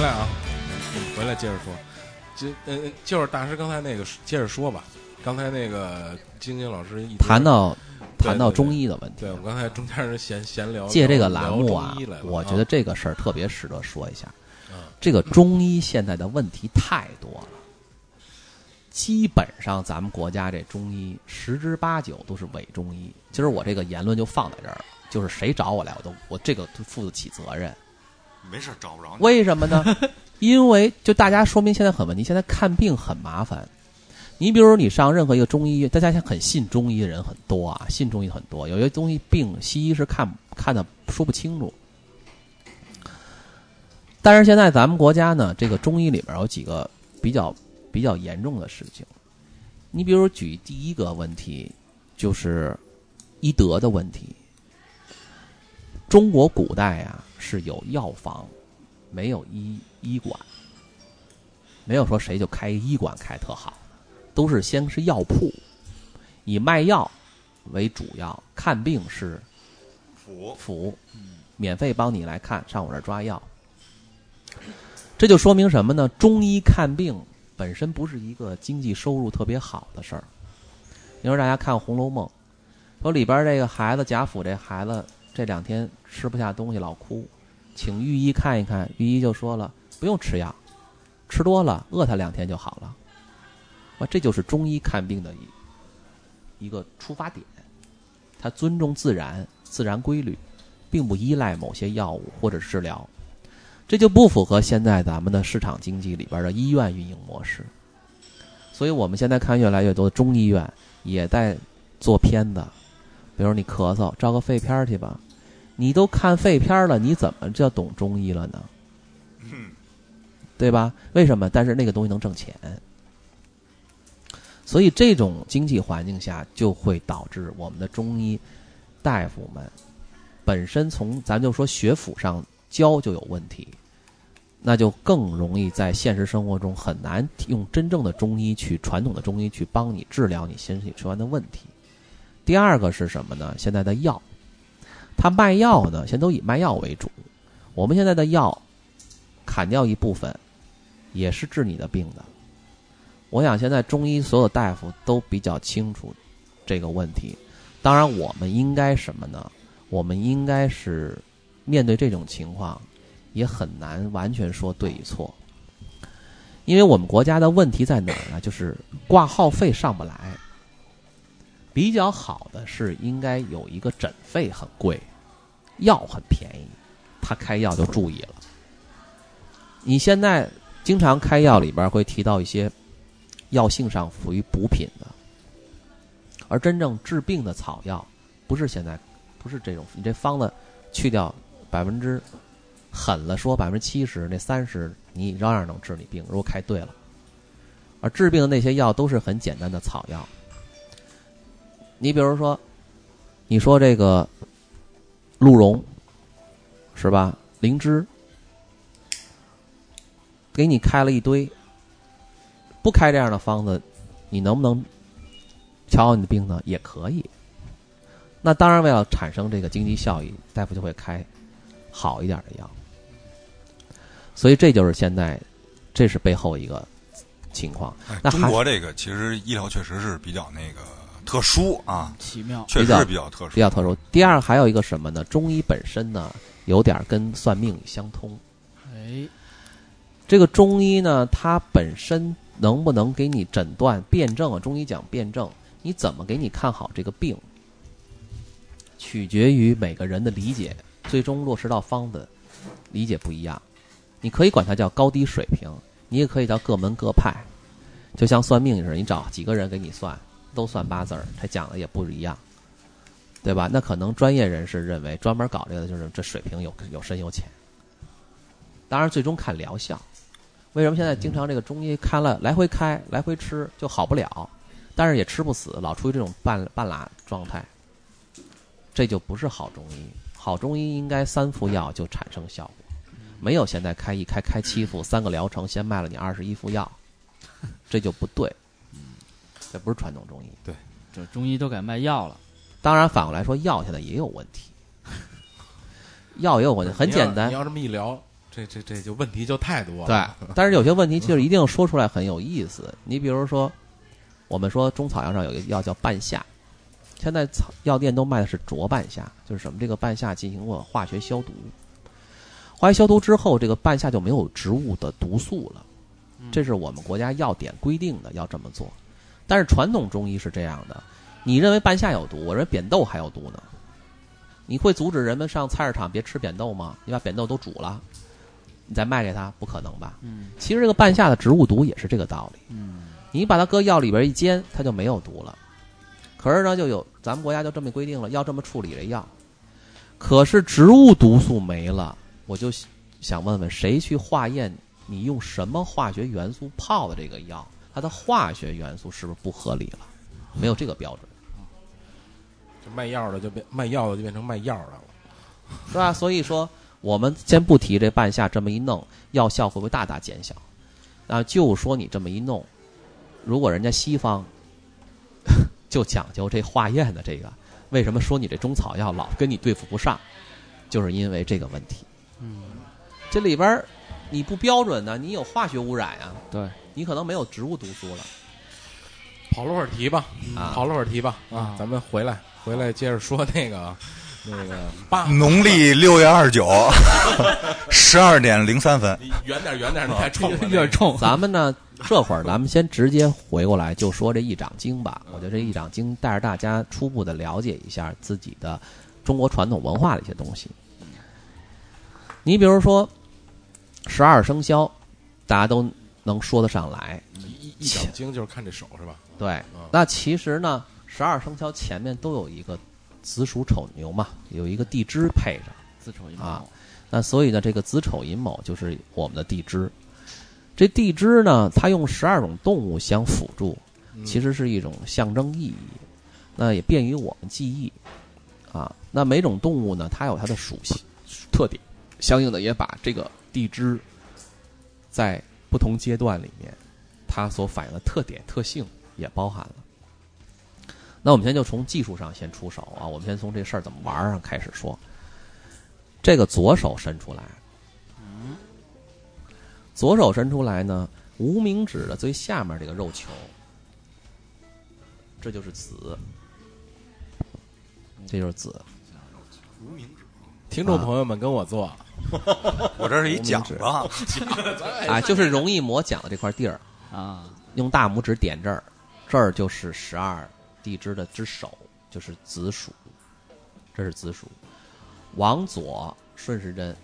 回来啊，回来接着说，就呃就是大师刚才那个接着说吧，刚才那个晶晶老师一谈到谈到中医的问题对，我，刚才中间是闲闲聊，借这个栏目啊我觉得这个事儿特别值得说一下。嗯这个中医现在的问题太多了，基本上咱们国家这中医十之八九都是伪中医。今儿我这个言论就放在这儿了，就是谁找我来，我都我这个负得起责任。没事找不着你。为什么呢？因为就大家说明现在很问题，现在看病很麻烦。你比如你上任何一个中医院，大家现在很信中医的人很多啊，信中医很多。有些东西病西医是看看的说不清楚。但是现在咱们国家呢，这个中医里边有几个比较比较严重的事情。你比如举第一个问题，就是医德的问题。中国古代啊是有药房，没有医医馆，没有说谁就开医馆开特好，都是先是药铺，以卖药为主要，看病是辅辅，免费帮你来看，上我这儿抓药。这就说明什么呢？中医看病本身不是一个经济收入特别好的事儿。你说大家看《红楼梦》，说里边这个孩子贾府这孩子这两天吃不下东西，老哭，请御医看一看。御医就说了，不用吃药，吃多了饿他两天就好了。啊，这就是中医看病的一一个出发点，他尊重自然、自然规律，并不依赖某些药物或者治疗。这就不符合现在咱们的市场经济里边的医院运营模式。所以我们现在看越来越多的中医院也在做片子，比如你咳嗽，照个肺片去吧。你都看废片了，你怎么叫懂中医了呢？嗯，对吧？为什么？但是那个东西能挣钱，所以这种经济环境下就会导致我们的中医大夫们本身从咱就说学府上教就有问题，那就更容易在现实生活中很难用真正的中医去传统的中医去帮你治疗你身体出现的问题。第二个是什么呢？现在的药，他卖药呢，现在都以卖药为主。我们现在的药砍掉一部分，也是治你的病的。我想现在中医所有大夫都比较清楚这个问题。当然，我们应该什么呢？我们应该是面对这种情况，也很难完全说对与错，因为我们国家的问题在哪儿呢？就是挂号费上不来。比较好的是应该有一个诊费很贵，药很便宜，他开药就注意了。你现在经常开药里边会提到一些药性上属于补品的，而真正治病的草药不是现在不是这种，你这方子去掉百分之狠了说百分之七十，那三十你照样能治你病，如果开对了。而治病的那些药都是很简单的草药。你比如说，你说这个鹿茸是吧？灵芝，给你开了一堆，不开这样的方子，你能不能瞧好你的病呢？也可以。那当然，为了产生这个经济效益，大夫就会开好一点的药。所以这就是现在，这是背后一个情况。哎那还中国这个其实医疗确实是比较那个特殊啊，奇妙，确实是比较特殊，比较特殊。第二，还有一个什么呢？中医本身呢，有点跟算命相通。哎，这个中医呢，它本身能不能给你诊断辩证啊？中医讲辩证，你怎么给你看好这个病，取决于每个人的理解，最终落实到方子理解不一样。你可以管它叫高低水平，你也可以叫各门各派，就像算命似的，你找几个人给你算，都算八字儿，他讲的也不一样，对吧？那可能专业人士认为，专门搞这个的就是这水平有有深有浅。当然，最终看疗效。为什么现在经常这个中医开了来回开来回吃就好不了，但是也吃不死，老处于这种半半拉状态，这就不是好中医。好中医应该三副药就产生效果，没有现在开一开开七副三个疗程，先卖了你二十一副药，这就不对。这不是传统中医。对这中医都改卖药了，当然，反过来说，药现在也有问题，药也有问题，很简单你要。这么一聊，这这这就问题就太多了。对，但是有些问题就是一定说出来很有意思。你比如说，我们说中草药上有一个药叫半夏，现在草药店都卖的是浊半夏，就是什么这个半夏进行过化学消毒，化学消毒之后，这个半夏就没有植物的毒素了。这是我们国家药典规定的要这么做。但是传统中医是这样的，你认为半夏有毒，我认为扁豆还有毒呢。你会阻止人们上菜市场别吃扁豆吗？你把扁豆都煮了，你再卖给他，不可能吧？嗯其实这个半夏的植物毒也是这个道理。嗯你把它搁药里边一煎，它就没有毒了。可是呢，就有咱们国家就这么规定了，要这么处理这药。可是植物毒素没了，我就想问问谁去化验？你用什么化学元素泡的这个药？它的化学元素是不是不合理了？没有这个标准，就卖药的就变卖药的就变成卖药的了。是吧？所以说，我们先不提这半夏这么一弄，药效会不会大大减小？啊，就说你这么一弄，如果人家西方 就讲究这化验的这个，为什么说你这中草药老跟你对付不上？就是因为这个问题。嗯，这里边你不标准呢，你有化学污染呀，对，你可能没有植物毒素了跑了会儿题吧，啊。跑了会儿题吧啊咱们回来回来接着说那个 那个八，农历六月二十九，十二点零三分。你远点远点，你太冲了，有点冲。咱们呢，这会儿咱们先直接回过来就说这一掌经吧。我觉得这一掌经带着大家初步的了解一下自己的中国传统文化的一些东西。你比如说十二生肖，大家都能说得上来。一一一掌经就是看这手是吧？对，那其实呢，十二生肖前面都有一个子鼠丑牛嘛，有一个地支配着。子丑一啊毛，那所以呢，这个子丑寅卯就是我们的地支。这地支呢，它用十二种动物相辅助，嗯其实是一种象征意义，那也便于我们记忆啊。那每种动物呢，它有它的属性特点，相应的也把这个地支在不同阶段里面，它所反映的特点特性也包含了。那我们先就从技术上先出手啊，我们先从这事儿怎么玩儿上开始说。这个左手伸出来，左手伸出来呢，无名指的最下面这个肉球，这就是子，这就是子。听众朋友们跟我做，我这是一奖子，啊，就是容易磨奖的这块地儿，啊，用大拇指点这儿，这儿就是十二地支的之首，就是子鼠，这是子鼠。往左顺时针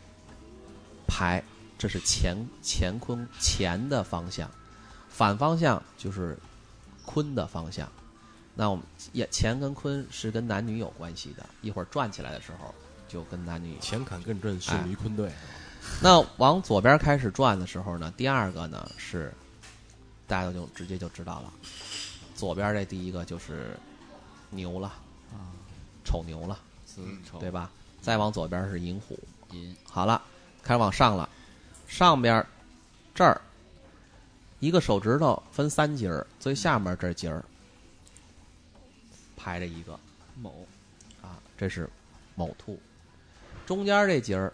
排，这是乾乾坤乾的方向，反方向就是坤的方向。那我们也乾跟坤是跟男女有关系的，一会儿转起来的时候就跟男女前坎艮震巽离坤兑，那往左边开始转的时候呢，第二个呢是大家就直接就知道了，左边这第一个就是牛了，啊，丑牛了，子丑。对吧？再往左边是寅虎，寅好了，开始往上了，上边这儿一个手指头分三节儿，最下面这节儿排着一个。卯啊，这是卯兔，中间这节儿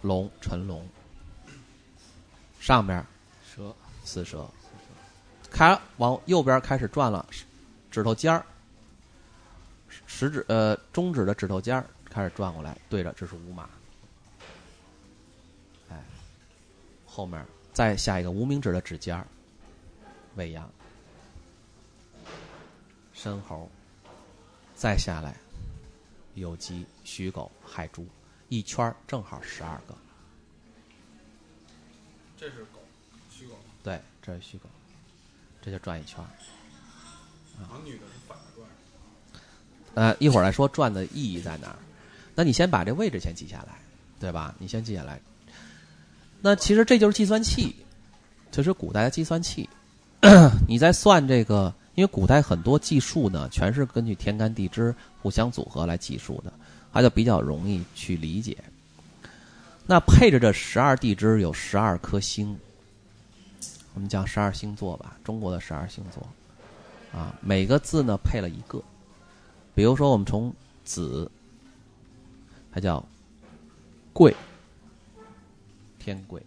龙辰龙，上边蛇巳蛇，开往右边开始转了，指头尖儿，食指呃中指的指头尖儿开始转过来，对着这是午马，哎，后面再下一个无名指的指尖儿，未央，申猴，再下来酉鸡、戌狗、亥猪，一圈儿正好十二个。这是狗，戌狗，对，这是戌狗，这就转一圈儿。男女的是反着转。呃，一会儿来说转的意义在哪儿。那你先把这位置先记下来，对吧？你先记下来。那其实这就是计算器，这是古代的计算器。你在算这个，因为古代很多计数呢，全是根据天干地支互相组合来计数的，它就比较容易去理解。那配着这十二地支有十二颗星，我们讲十二星座吧，中国的十二星座啊，每个字呢配了一个。比如说，我们从子，它叫贵，天贵，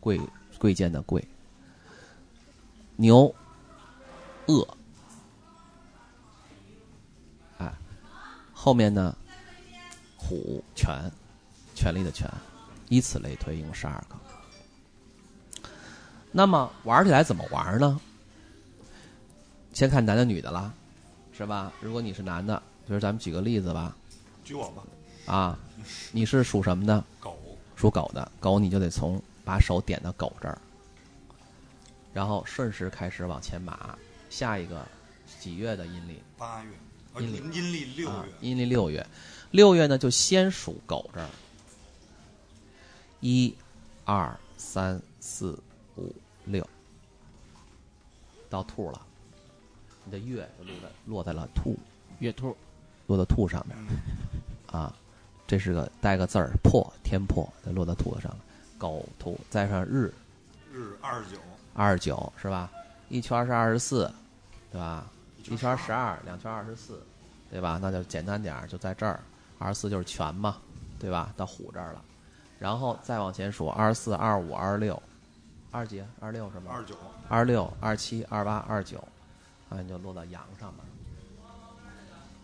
贵贵贱的贵。牛，恶，哎，后面呢，虎权，权力的权，以此类推，一共十二个。那么玩起来怎么玩呢？先看男的女的啦，是吧？如果你是男的，就是咱们举个例子吧，举我吧，啊，你是属什么的？狗属狗的，狗你就得从把手点到狗这儿，然后顺势开始往前码，下一个几月的阴历？八月，呃阴历。阴历六啊月，，阴历六月，六月呢就先属狗这儿，一、二、三、四、五、六，到兔了，你的月就落在落在了兔，月兔，落到兔上面。嗯。啊，这是个带个字儿破，天破，得落到兔子上了，狗兔再上日。日二十九，二十九是吧？一圈是二十四，对吧？一一圈十二，两圈二十四，对吧？那就简单点儿，就在这儿，二十四就是全嘛，对吧？到虎这儿了，然后再往前数，二十四、二十五、二十六，二十几？二十六是吗？二十九，二十六、二七、二八、二九，啊，你就落到阳上面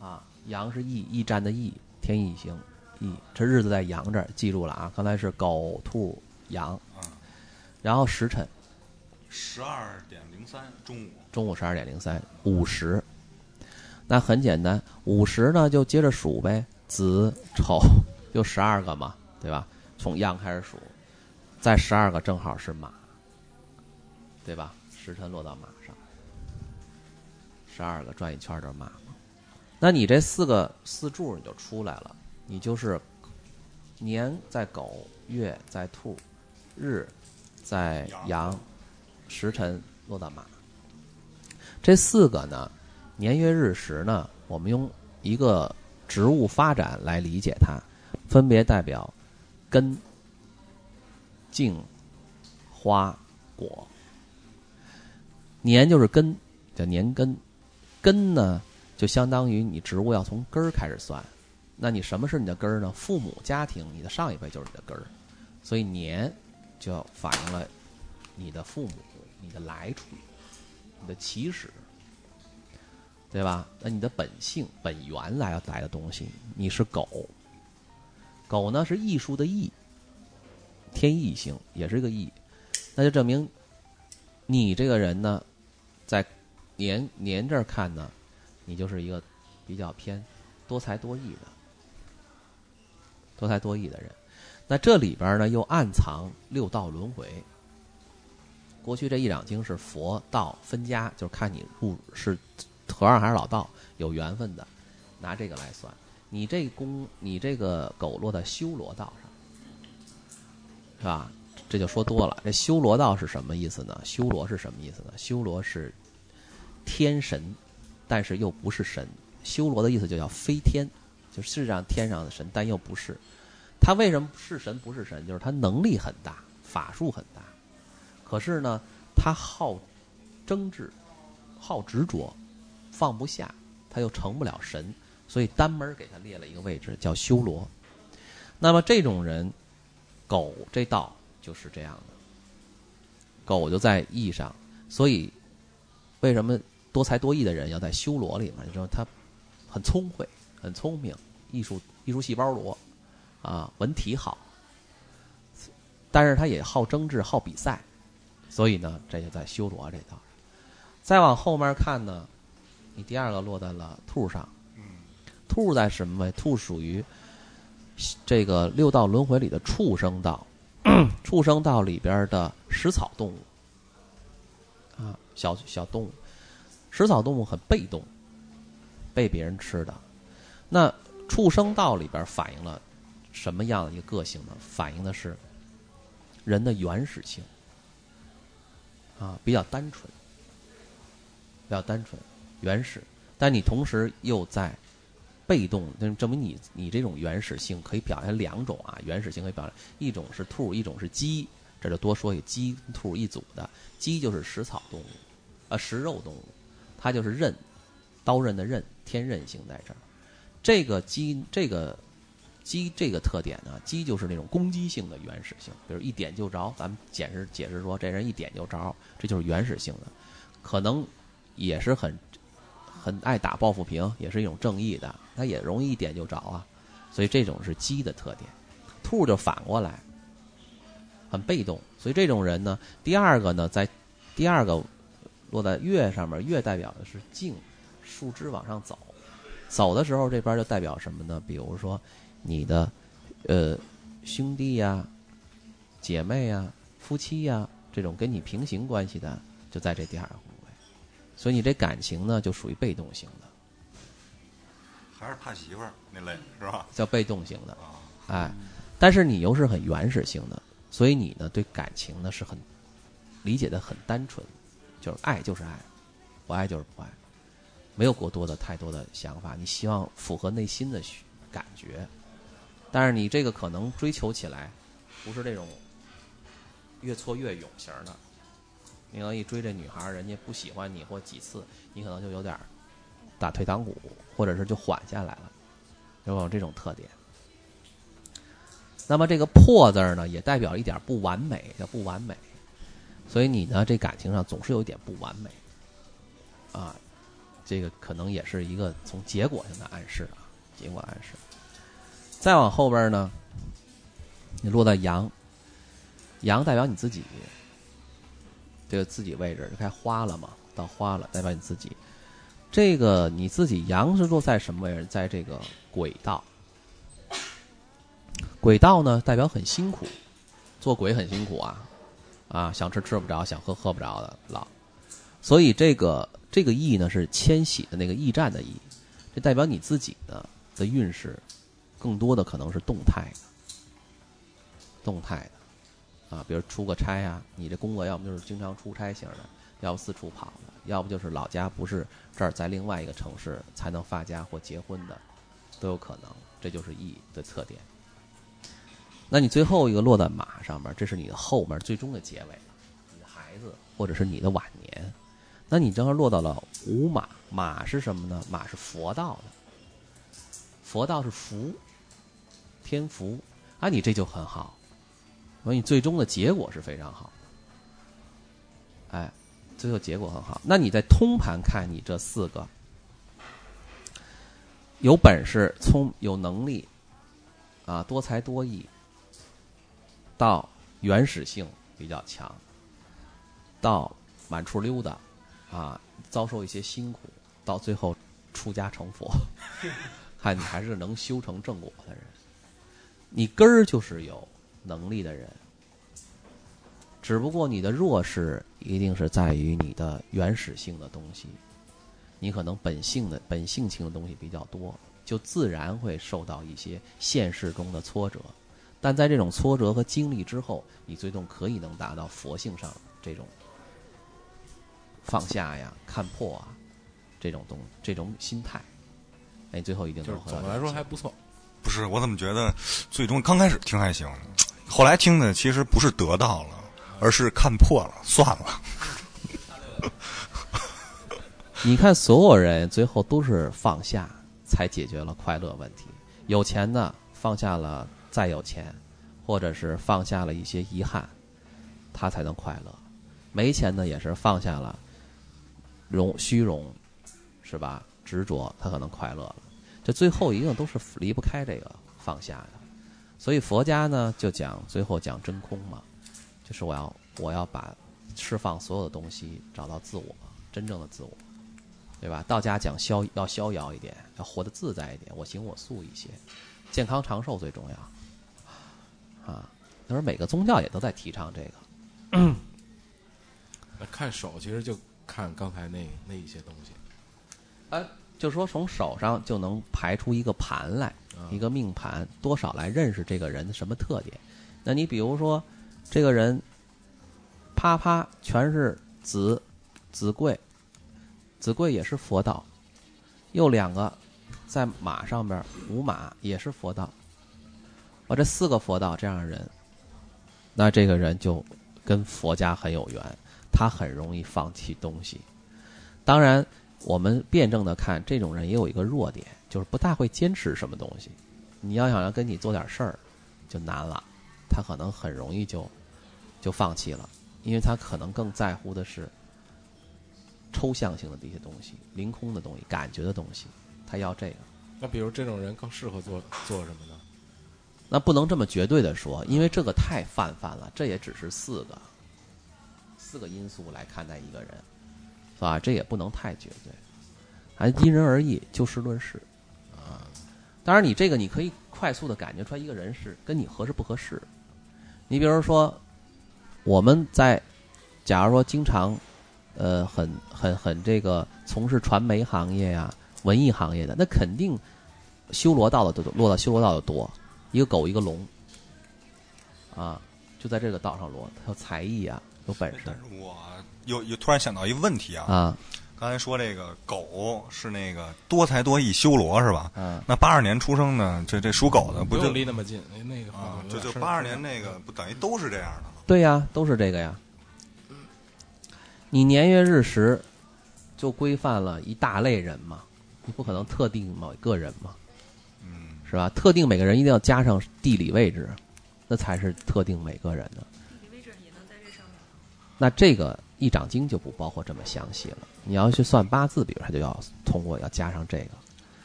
了。啊，阳是驿，驿站的驿，天易行，易，这日子在阳这儿，记住了啊。刚才是狗、兔、羊，嗯，然后时辰十二点零三中午，中午十二点零三，午时。那很简单，午时呢就接着数呗，子丑就十二个嘛，对吧？从阳开始数，再十二个正好是马，对吧？时辰落到马上，十二个转一圈就是马嘛。那你这四个四柱你就出来了，你就是年在狗，月在兔，日在羊，时辰落到马。这四个呢，年月日时呢，我们用一个植物发展来理解它，分别代表根、茎、花、果。年就是根，叫年根，根呢就相当于你植物要从根儿开始算。那你什么是你的根儿呢？父母、家庭，你的上一辈就是你的根儿，所以年就反映了你的父母、你的来处、你的起始，对吧？那你的本性、本源来来的东西，你是狗，狗呢是艺术的艺，天意性也是个艺，那就证明你这个人呢，在年年这儿看呢，你就是一个比较偏多才多艺的，多才多艺的人。那这里边呢又暗藏六道轮回。过去这一两经是佛道分家，就是看你入是和尚还是老道，有缘分的，拿这个来算。你这功，你这个狗落在修罗道上，是吧？这就说多了。这修罗道是什么意思呢？修罗是什么意思呢？修罗是天神，但是又不是神。修罗的意思就叫飞天，就世上天上的神，但又不是。他为什么是神不是神？就是他能力很大，法术很大，可是呢，他好争执，好执着，放不下，他又成不了神，所以单门给他列了一个位置，叫修罗。那么这种人，狗这道就是这样的，狗就在义上，所以为什么多才多艺的人要在修罗里面？你知道他很聪慧，很聪明，艺术艺术细胞罗啊，文体好，但是他也好争执，好比赛，所以呢，这就在修罗这道上。再往后面看呢，你第二个落在了兔上，嗯，兔在什么位？兔属于这个六道轮回里的畜生道，畜生道里边的食草动物啊，小小动物，食草动物很被动，被别人吃的。那畜生道里边反映了什么样的一个个性呢？反映的是人的原始性啊，比较单纯，比较单纯、原始，但你同时又在被动，那证明你你这种原始性可以表现两种啊，原始性可以表现一种是兔，一种是鸡，这就多说一鸡兔一组的，鸡就是食草动物，啊食肉动物，它就是刃，刀刃的刃，天刃性在这儿。这个鸡这个鸡这个特点呢，鸡就是那种攻击性的原始性，比如一点就着。咱们解释解释说，这人一点就着，这就是原始性的，可能也是很很爱打抱不平，也是一种正义的，他也容易一点就着啊。所以这种是鸡的特点。兔就反过来，很被动。所以这种人呢，第二个呢，在第二个落在月上面，月代表的是静，树枝往上走，走的时候这边就代表什么呢？比如说你的呃兄弟呀、姐妹呀、夫妻呀这种跟你平行关系的，就在这第二个宫位。所以你这感情呢，就属于被动型的，还是怕媳妇儿那类是吧？叫被动型的。啊，哎，但是你又是很原始性的，所以你呢对感情呢是很理解的很单纯，就是爱就是爱，不爱就是不爱，没有过多的太多的想法。你希望符合内心的需感觉，但是你这个可能追求起来不是那种越挫越勇型的。你要一追这女孩，人家不喜欢你或几次，你可能就有点打退堂鼓，或者是就缓下来了，有没有这种特点。那么这个“破”字呢，也代表一点不完美，叫不完美。所以你呢，这感情上总是有一点不完美，啊，这个可能也是一个从结果性的暗示啊，结果暗示。再往后边呢，你落在阳，阳代表你自己，这个自己位置就开花了嘛，到花了，代表你自己。这个你自己阳是落在什么位置？在这个轨道。轨道呢，代表很辛苦，做鬼很辛苦啊，啊，想吃吃不着，想喝喝不着的老。所以这个这个驿呢是迁徙的那个驿站的驿，这代表你自己的的运势，更多的可能是动态的，动态的，啊，比如出个差啊，你这工作要么就是经常出差型的，要不四处跑的，要不就是老家不是这儿，在另外一个城市才能发家或结婚的，都有可能，这就是 E 的特点。那你最后一个落在马上面，这是你的后面最终的结尾，你的孩子或者是你的晚年。那你正好落到了午马，马是什么呢？马是佛道的，佛道是福，天福啊，你这就很好，所以你最终的结果是非常好的。哎，最后结果很好。那你在通盘看你这四个，有本事、聪、有能力啊，多才多艺。到原始性比较强，到满处溜达，啊，遭受一些辛苦，到最后出家成佛，看你还是能修成正果的人。你根儿就是有能力的人，只不过你的弱势一定是在于你的原始性的东西，你可能本性的本性情的东西比较多，就自然会受到一些现实中的挫折。但在这种挫折和经历之后，你最终可以能达到佛性上这种放下呀、看破啊这种东这种心态，哎，最后一定就是能总的来说还不错。不是，我怎么觉得最终刚开始听还行，后来听的其实不是得到了，而是看破了，算了。你看，所有人最后都是放下，才解决了快乐问题。有钱的放下了再有钱，或者是放下了一些遗憾，他才能快乐。没钱的也是放下了荣虚荣，是吧？执着，他可能快乐了。这最后一定都是离不开这个放下的。所以佛家呢，就讲最后讲真空嘛，就是我要我要把释放所有的东西，找到自我，真正的自我。对吧？道家讲逍要逍遥一点，要活得自在一点，我行我素一些，健康长寿最重要。啊，那时候每个宗教也都在提倡这个。那看手其实就看刚才那那一些东西。呃，就说从手上就能排出一个盘来，一个命盘，多少来认识这个人的什么特点。那你比如说，这个人啪啪全是子子贵，子贵也是佛道，又两个在马上边五马也是佛道。我这四个佛道这样的人，那这个人就跟佛家很有缘，他很容易放弃东西。当然，我们辩证的看，这种人也有一个弱点，就是不大会坚持什么东西。你要想让跟你做点事儿，就难了，他可能很容易就就放弃了，因为他可能更在乎的是抽象性的这些东西、凌空的东西、感觉的东西，他要这个。那比如这种人更适合做做什么呢？那不能这么绝对的说，因为这个太泛泛了，这也只是四个四个因素来看待一个人，啊？这也不能太绝对，还因人而异，就事论事啊。当然，你这个你可以快速的感觉出来一个人是跟你合适不合适。你比如说，我们在假如说经常呃很很很这个从事传媒行业呀、文艺行业的，那肯定修罗道的都落到修罗道的多。一个狗，一个龙，啊，就在这个道上落。他有才艺啊，有本事但是我又又突然想到一个问题啊，啊刚才说这个狗是那个多才多艺修罗是吧？啊！那八二年出生的这这属狗的不就用离那么近？哎那个啊？就就是八二年那个不等于都是这样的吗？对呀，都是这个呀。你年月日时就规范了一大类人嘛，你不可能特定某一个人嘛，嗯，是吧？特定每个人一定要加上地理位置，那才是特定每个人的。地理位置也能在这上面。那这个一掌经就不包括这么详细了。你要去算八字，比如它就要通过要加上这个。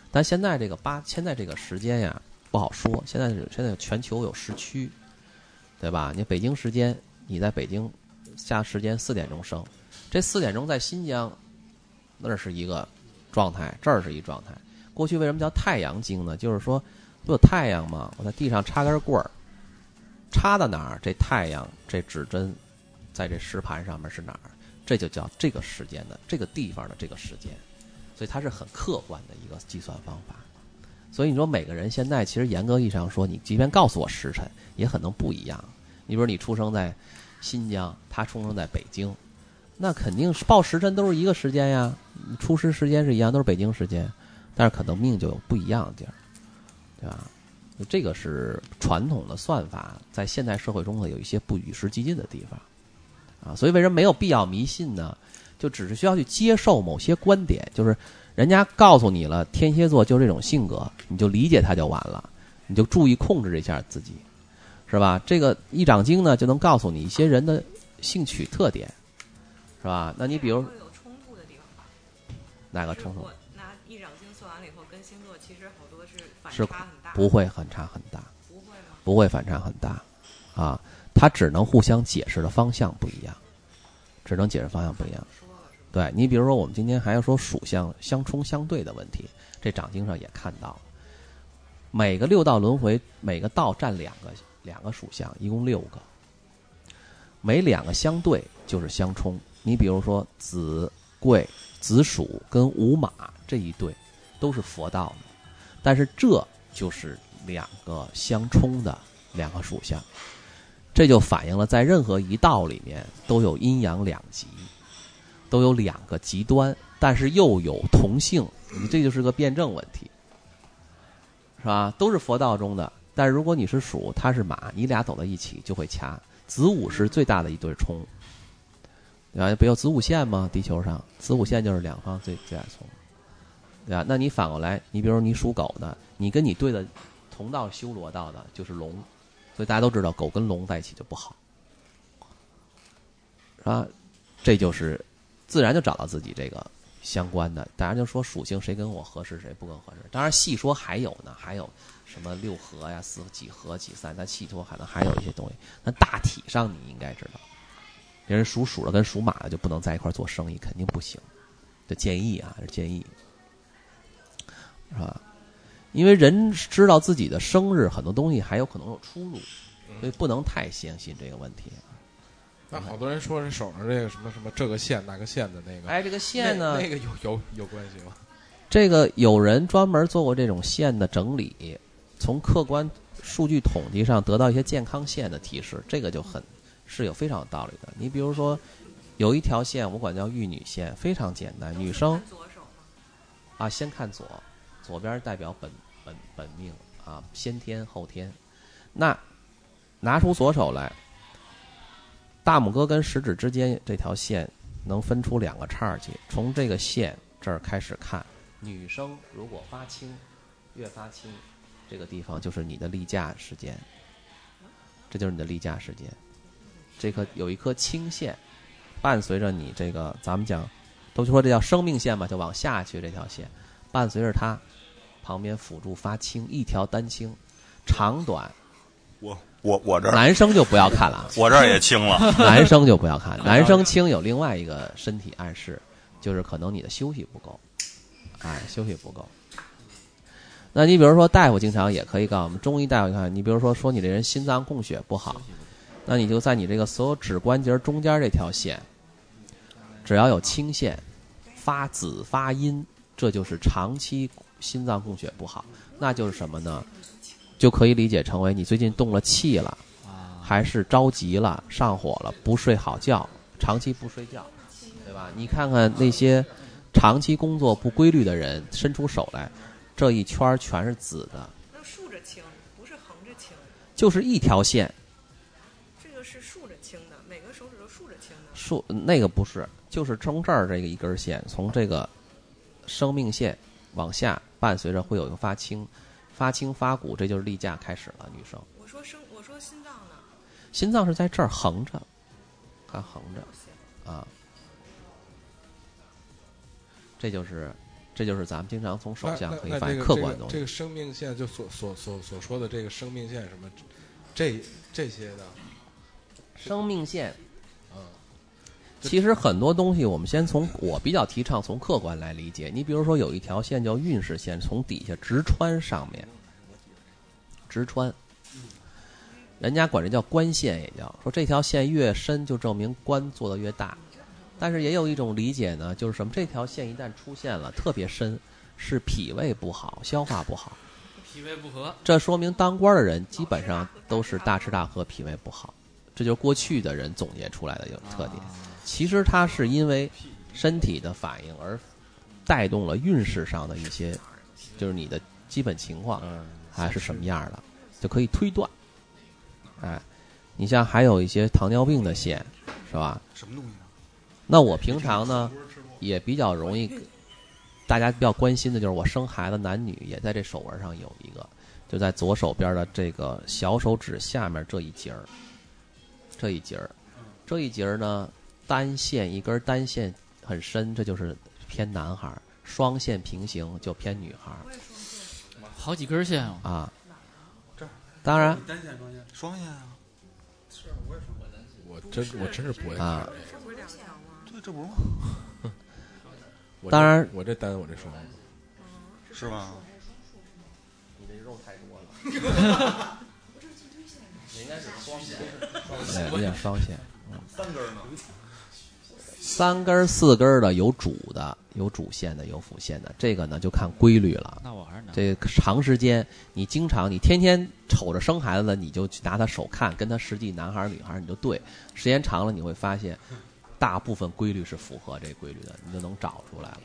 但现在这个八，现在这个时间呀不好说。现在是现在全球有时区，对吧？你北京时间，你在北京下时间四点钟生，这四点钟在新疆那是一个状态，这儿是一状态。过去为什么叫太阳经呢？就是说不有太阳吗？我在地上插根棍儿，插到哪儿，这太阳这指针在这石盘上面是哪儿，这就叫这个时间的这个地方的这个时间，所以它是很客观的一个计算方法。所以你说每个人现在其实严格意义上说，你即便告诉我时辰，也可能不一样。你比如你出生在新疆，他出生在北京，那肯定是报时辰都是一个时间呀，出师时间是一样，都是北京时间，但是可能命就有不一样的地儿，对吧？这个是传统的算法，在现代社会中呢有一些不与时俱进的地方。啊，所以为什么没有必要迷信呢？就只是需要去接受某些观点，就是人家告诉你了，天蝎座就是这种性格，你就理解他就完了，你就注意控制一下自己，是吧？这个一掌经呢，就能告诉你一些人的兴趣特点，是吧？那你比如会有冲突的地方吧？哪个冲突就是我拿一掌经算完了以后，跟星座其实好多是反差很大。不会很差很大，不会吗？不会反差很大，啊，它只能互相解释的方向不一样，只能解释方向不一样。对你比如说，我们今天还要说属相相冲相对的问题，这掌经上也看到了。每个六道轮回，每个道占两个两个属相，一共六个。每两个相对就是相冲。你比如说子贵、子鼠跟午马这一对，都是佛道的，但是这就是两个相冲的两个属相，这就反映了在任何一道里面都有阴阳两极。都有两个极端，但是又有同性，你这就是个辩证问题，是吧？都是佛道中的，但是如果你是鼠，他是马，你俩走到一起就会掐。子午是最大的一对冲，对吧？不有子午线吗？地球上子午线就是两方最最爱冲，对吧？那你反过来，你比如你属狗的，你跟你对的同道修罗道的就是龙，所以大家都知道狗跟龙在一起就不好，是吧？这就是自然就找到自己这个相关的，大家就说属性谁跟我合适，谁不跟合适。当然细说还有呢，还有什么六合呀、四几合几三，咱细说可能还有一些东西。但大体上你应该知道，别人属鼠的跟属马的就不能在一块做生意，肯定不行。这建议啊，是建议，是吧？因为人知道自己的生日，很多东西还有可能有出入，所以不能太相信这个问题。那好多人说是手上这个什么什么这个线那个线的那个哎，这个线呢，那那个有有有关系吗？这个有人专门做过这种线的整理，从客观数据统计上得到一些健康线的提示，这个就很是有非常有道理的。你比如说，有一条线我管叫玉女线，非常简单，女生左手嘛，啊先看左，左边代表本本命啊，先天后天。那拿出左手来，大拇哥跟食指之间这条线能分出两个叉去，从这个线这儿开始看，女生如果发青，越发青，这个地方就是你的例假时间，这就是你的例假时间。这颗有一颗青线，伴随着你这个，咱们讲都说这叫生命线嘛，就往下去这条线，伴随着它旁边辅助发青，一条单青，长短，我我我这儿。男生就不要看了。啊。我这儿也青了，男生就不要看，男生青有另外一个身体暗示，就是可能你的休息不够，哎，休息不够。那你比如说，大夫经常也可以告诉我们，中医大夫看，你比如说说你这人心脏供血不好，那你就在你这个所有指关节中间这条线，只要有青线，发紫发阴，这就是长期心脏供血不好，那就是什么呢？就可以理解成为你最近动了气了。还是着急了、上火了、不睡好觉，长期不睡觉，对吧？你看看那些长期工作不规律的人，伸出手来，这一圈儿全是紫的，那竖着清，不是横着清，就是一条线，这个是竖着清的，每个手指都竖着清的。竖那个不是，就是从这儿这个一根线，从这个生命线往下，伴随着会有一个发青、发青发鼓，这就是例假开始了，女生。我说生，我说心脏呢？心脏是在这儿横着，看横着啊，这就是这就是咱们经常从手相可以发现客观的东西。这个生命线，就所所所所说的这个生命线什么，这这些的，生命线，嗯，其实很多东西我们先从我比较提倡从客观来理解。你比如说有一条线叫运势线，从底下直穿上面，直穿，人家管这叫官线，也叫说这条线越深，就证明官做的越大。但是也有一种理解呢，就是什么？这条线一旦出现了特别深，是脾胃不好，消化不好。脾胃不和，这说明当官的人基本上都是大吃大喝，脾胃不好。这就是过去的人总结出来的有特点。其实它是因为身体的反应而带动了运势上的一些，就是你的基本情况嗯，还是什么样的，就可以推断。哎，你像还有一些糖尿病的线，是吧？什么东西呢？那我平常呢，也比较容易，大家比较关心的就是我生孩子男女也在这手纹上有一个，就在左手边的这个小手指下面这一节儿，这一节儿，这一节儿呢单线一根单线很深，这就是偏男孩儿；双线平行就偏女孩儿好几根线啊。啊。这当然单线双线双线啊，我真我真是不会啊，这不是两条吗？对，这不是吗？我这当然我这单我这双，是吧？你这肉太多了。你应该是双线，对，有点双线。三根呢？三根儿、四根儿的有主的，有主线的，有辅线的。这个呢就看规律了。那我还是男。这个长时间，你经常你天天瞅着生孩子的，你就去拿他手看，跟他实际男孩儿女孩儿你就对。时间长了，你会发现，大部分规律是符合这规律的，你就能找出来了，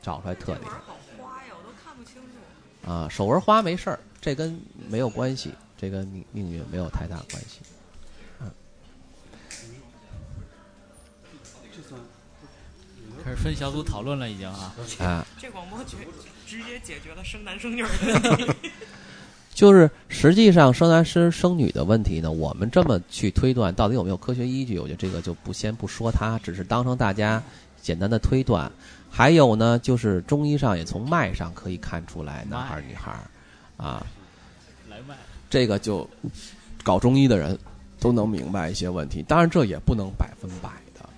找出来特点好花呀，我都看不清楚。啊。手纹花没事儿，这跟没有关系，这跟命命运没有太大关系。嗯开始分小组讨论了，已经啊。啊，这广播剧直接解决了生男生女儿的 问题。就是实际上生男生生女的问题呢，我们这么去推断，到底有没有科学依据？我觉得这个就不先不说它，只是当成大家简单的推断。还有呢，就是中医上也从脉上可以看出来男孩儿女孩儿，啊，这个就搞中医的人都能明白一些问题。当然，这也不能百分百的，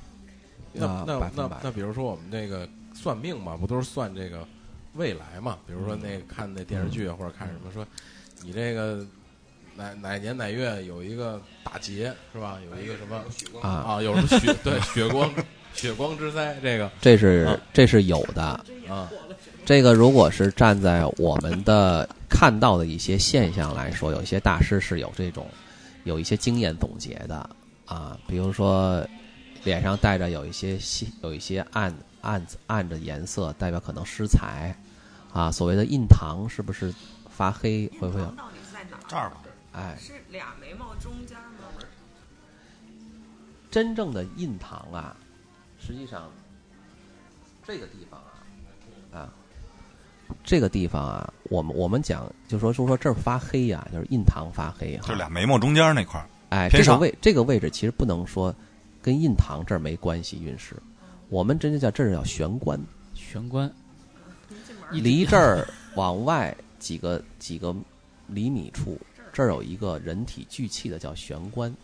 那啊，那百分百那那比如说我们这个算命嘛，不都是算这个未来嘛？比如说那个看那电视剧啊，或者看什么说，你这个哪哪年哪月有一个大劫是吧？有一个什么啊，啊？有什么血 对血光血光之灾？这个这是啊这是有的。啊，这个如果是站在我们的看到的一些现象来说，有一些大师是有这种有一些经验总结的啊，比如说脸上带着有一些细有一些暗暗暗着颜色，代表可能失财啊。所谓的印堂是不是发黑？会不会到底在哪儿？这儿吧，哎，是俩眉毛中间吗？真正的印堂啊，实际上这个地方这个地方啊，我们我们讲就说就说这儿发黑呀、就是印堂发黑哈。就俩眉毛中间那块儿，哎，这个位这个位置其实不能说跟印堂这儿没关系运势，我们真就叫这儿叫玄关，玄关。离这儿往外几个几个厘米处，这儿有一个人体聚气的叫玄关，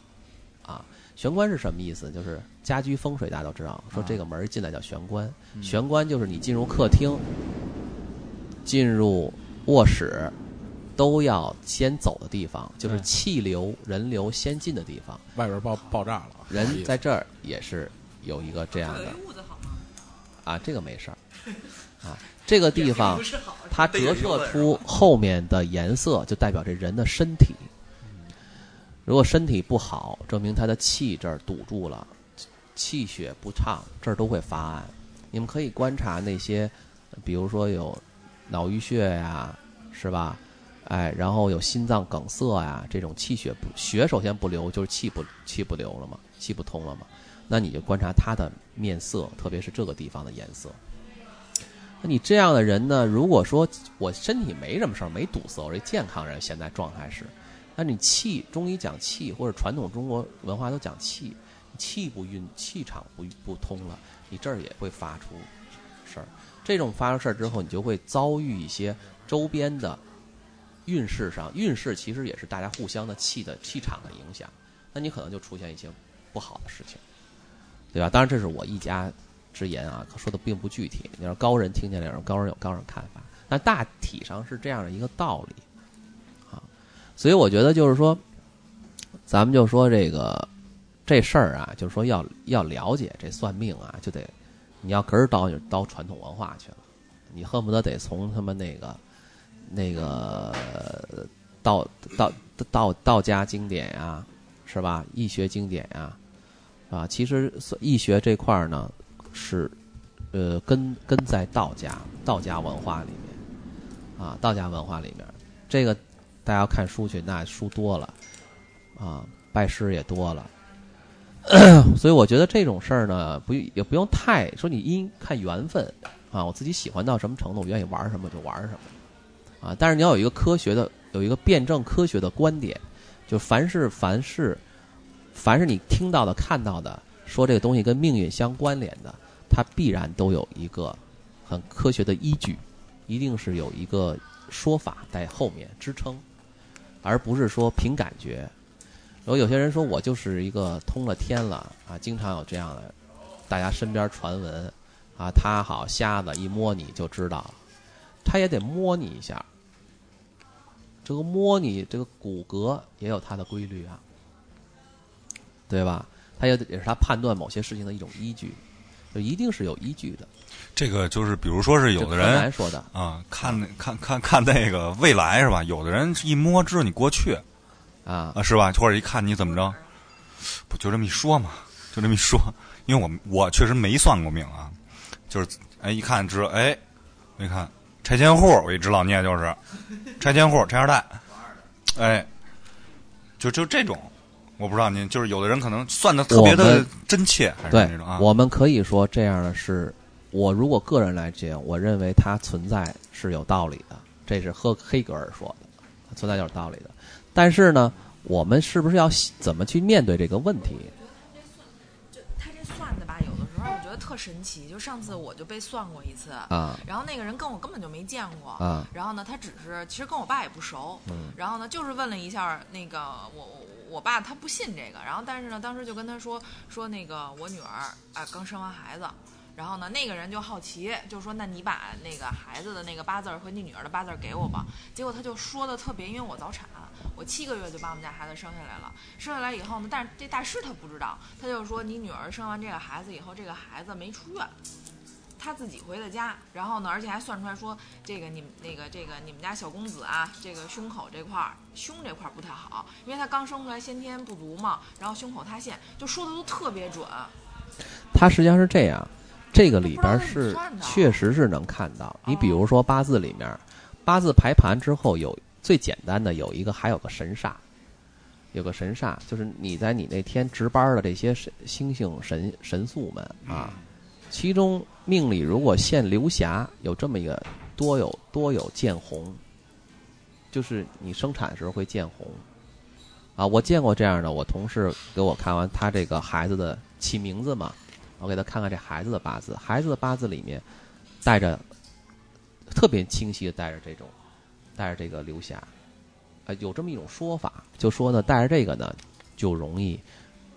啊，玄关是什么意思？就是家居风水大家都知道，说这个门进来叫玄关，玄关就是你进入客厅、进入卧室都要先走的地方，就是气流、人流先进的地方。外边爆爆炸了，人在这儿也是有一个这样的？啊，这个没事儿啊，这个地方 它折射出后面的颜色，就代表这人的身体。如果身体不好，证明他的气这儿堵住了，气血不畅，这儿都会发暗。你们可以观察那些，比如说有脑淤血呀，是吧？哎，然后有心脏梗塞呀，这种气血不血首先不流，就是气不气不流了嘛，气不通了嘛。那你就观察他的面色，特别是这个地方的颜色。那你这样的人呢？如果说我身体没什么事儿，没堵塞，我这健康人，现在状态是，那你气，中医讲气，或者传统中国文化都讲气，气不运，气场不不通了，你这儿也会发出事儿。这种发生事儿之后，你就会遭遇一些周边的运势上，运势其实也是大家互相的气的气场的影响，那你可能就出现一些不好的事情，对吧？当然这是我一家之言啊，可说的并不具体。你要高人听见了，高人有高人看法，但大体上是这样的一个道理啊。所以我觉得就是说，咱们就说这个这事儿啊，就是说要要了解这算命啊，就得你要根儿倒就倒传统文化去了，你恨不得得从他们那个那个道道道道家经典呀、是吧？易学经典呀、啊，其实易学这块儿呢是呃根根在道家道家文化里面啊，道家文化里面，这个大家要看书去，那书多了啊，拜师也多了。所以我觉得这种事儿呢，不也不用太说你因看缘分啊，我自己喜欢到什么程度，我愿意玩什么就玩什么啊。但是你要有一个科学的，有一个辩证科学的观点，就凡是凡是凡是你听到的、看到的，说这个东西跟命运相关联的，它必然都有一个很科学的依据，一定是有一个说法在后面支撑，而不是说凭感觉。然后有些人说我就是一个通了天了啊，经常有这样的，大家身边传闻啊，他好瞎子一摸你就知道，他也得摸你一下。这个摸你这个骨骼也有它的规律啊，对吧？他也得也是他判断某些事情的一种依据，就一定是有依据的。这个就是比如说是有的人说的，啊，看看看看那个未来是吧？有的人一摸知道你过去啊，啊，是吧？或者一看你怎么着，不就这么一说嘛？就这么一说，因为我我确实没算过命啊，就是哎一看知道哎，我一看拆迁户，我一直老念就是拆迁户拆二代，哎，就就这种，我不知道您就是有的人可能算的特别的真切，还是对那种啊，，我们可以说这样的是，我如果个人来讲，我认为它存在是有道理的，这是赫黑格尔说的，它存在就是道理的。但是呢，我们是不是要怎么去面对这个问题？就他这算的吧，有的时候我觉得特神奇。就上次我就被算过一次，啊然后那个人跟我根本就没见过，啊然后呢，他只是其实跟我爸也不熟，嗯然后呢，就是问了一下那个我我我爸他不信这个，然后但是呢，当时就跟他说说那个我女儿啊、刚生完孩子。然后呢，那个人就好奇，就说：“那你把那个孩子的那个八字儿和你女儿的八字给我吧。”结果他就说的特别，因为我早产，我七个月就把我们家孩子生下来了。生下来以后呢，但是这大师他不知道，他就说：“你女儿生完这个孩子以后，这个孩子没出院，他自己回的家，然后呢，而且还算出来说，这个你们那个这个你们家小公子啊，这个胸口这块儿胸这块儿不太好，因为他刚生出来先天不足嘛，然后胸口塌陷，就说的都特别准。他实际上是这样，这个里边是确实是能看到。你比如说八字里面，八字排盘之后有最简单的有一个，还有个神煞，有个神煞，就是你在你那天值班的这些神星星神神宿们啊，其中命里如果现流霞，有这么一个多有多有见红，就是你生产的时候会见红。啊，我见过这样的，我同事给我看完他这个孩子的起名字嘛，我给他看看这孩子的八字，孩子的八字里面带着特别清晰的带着这种带着这个流霞，啊，有这么一种说法，就说呢带着这个呢就容易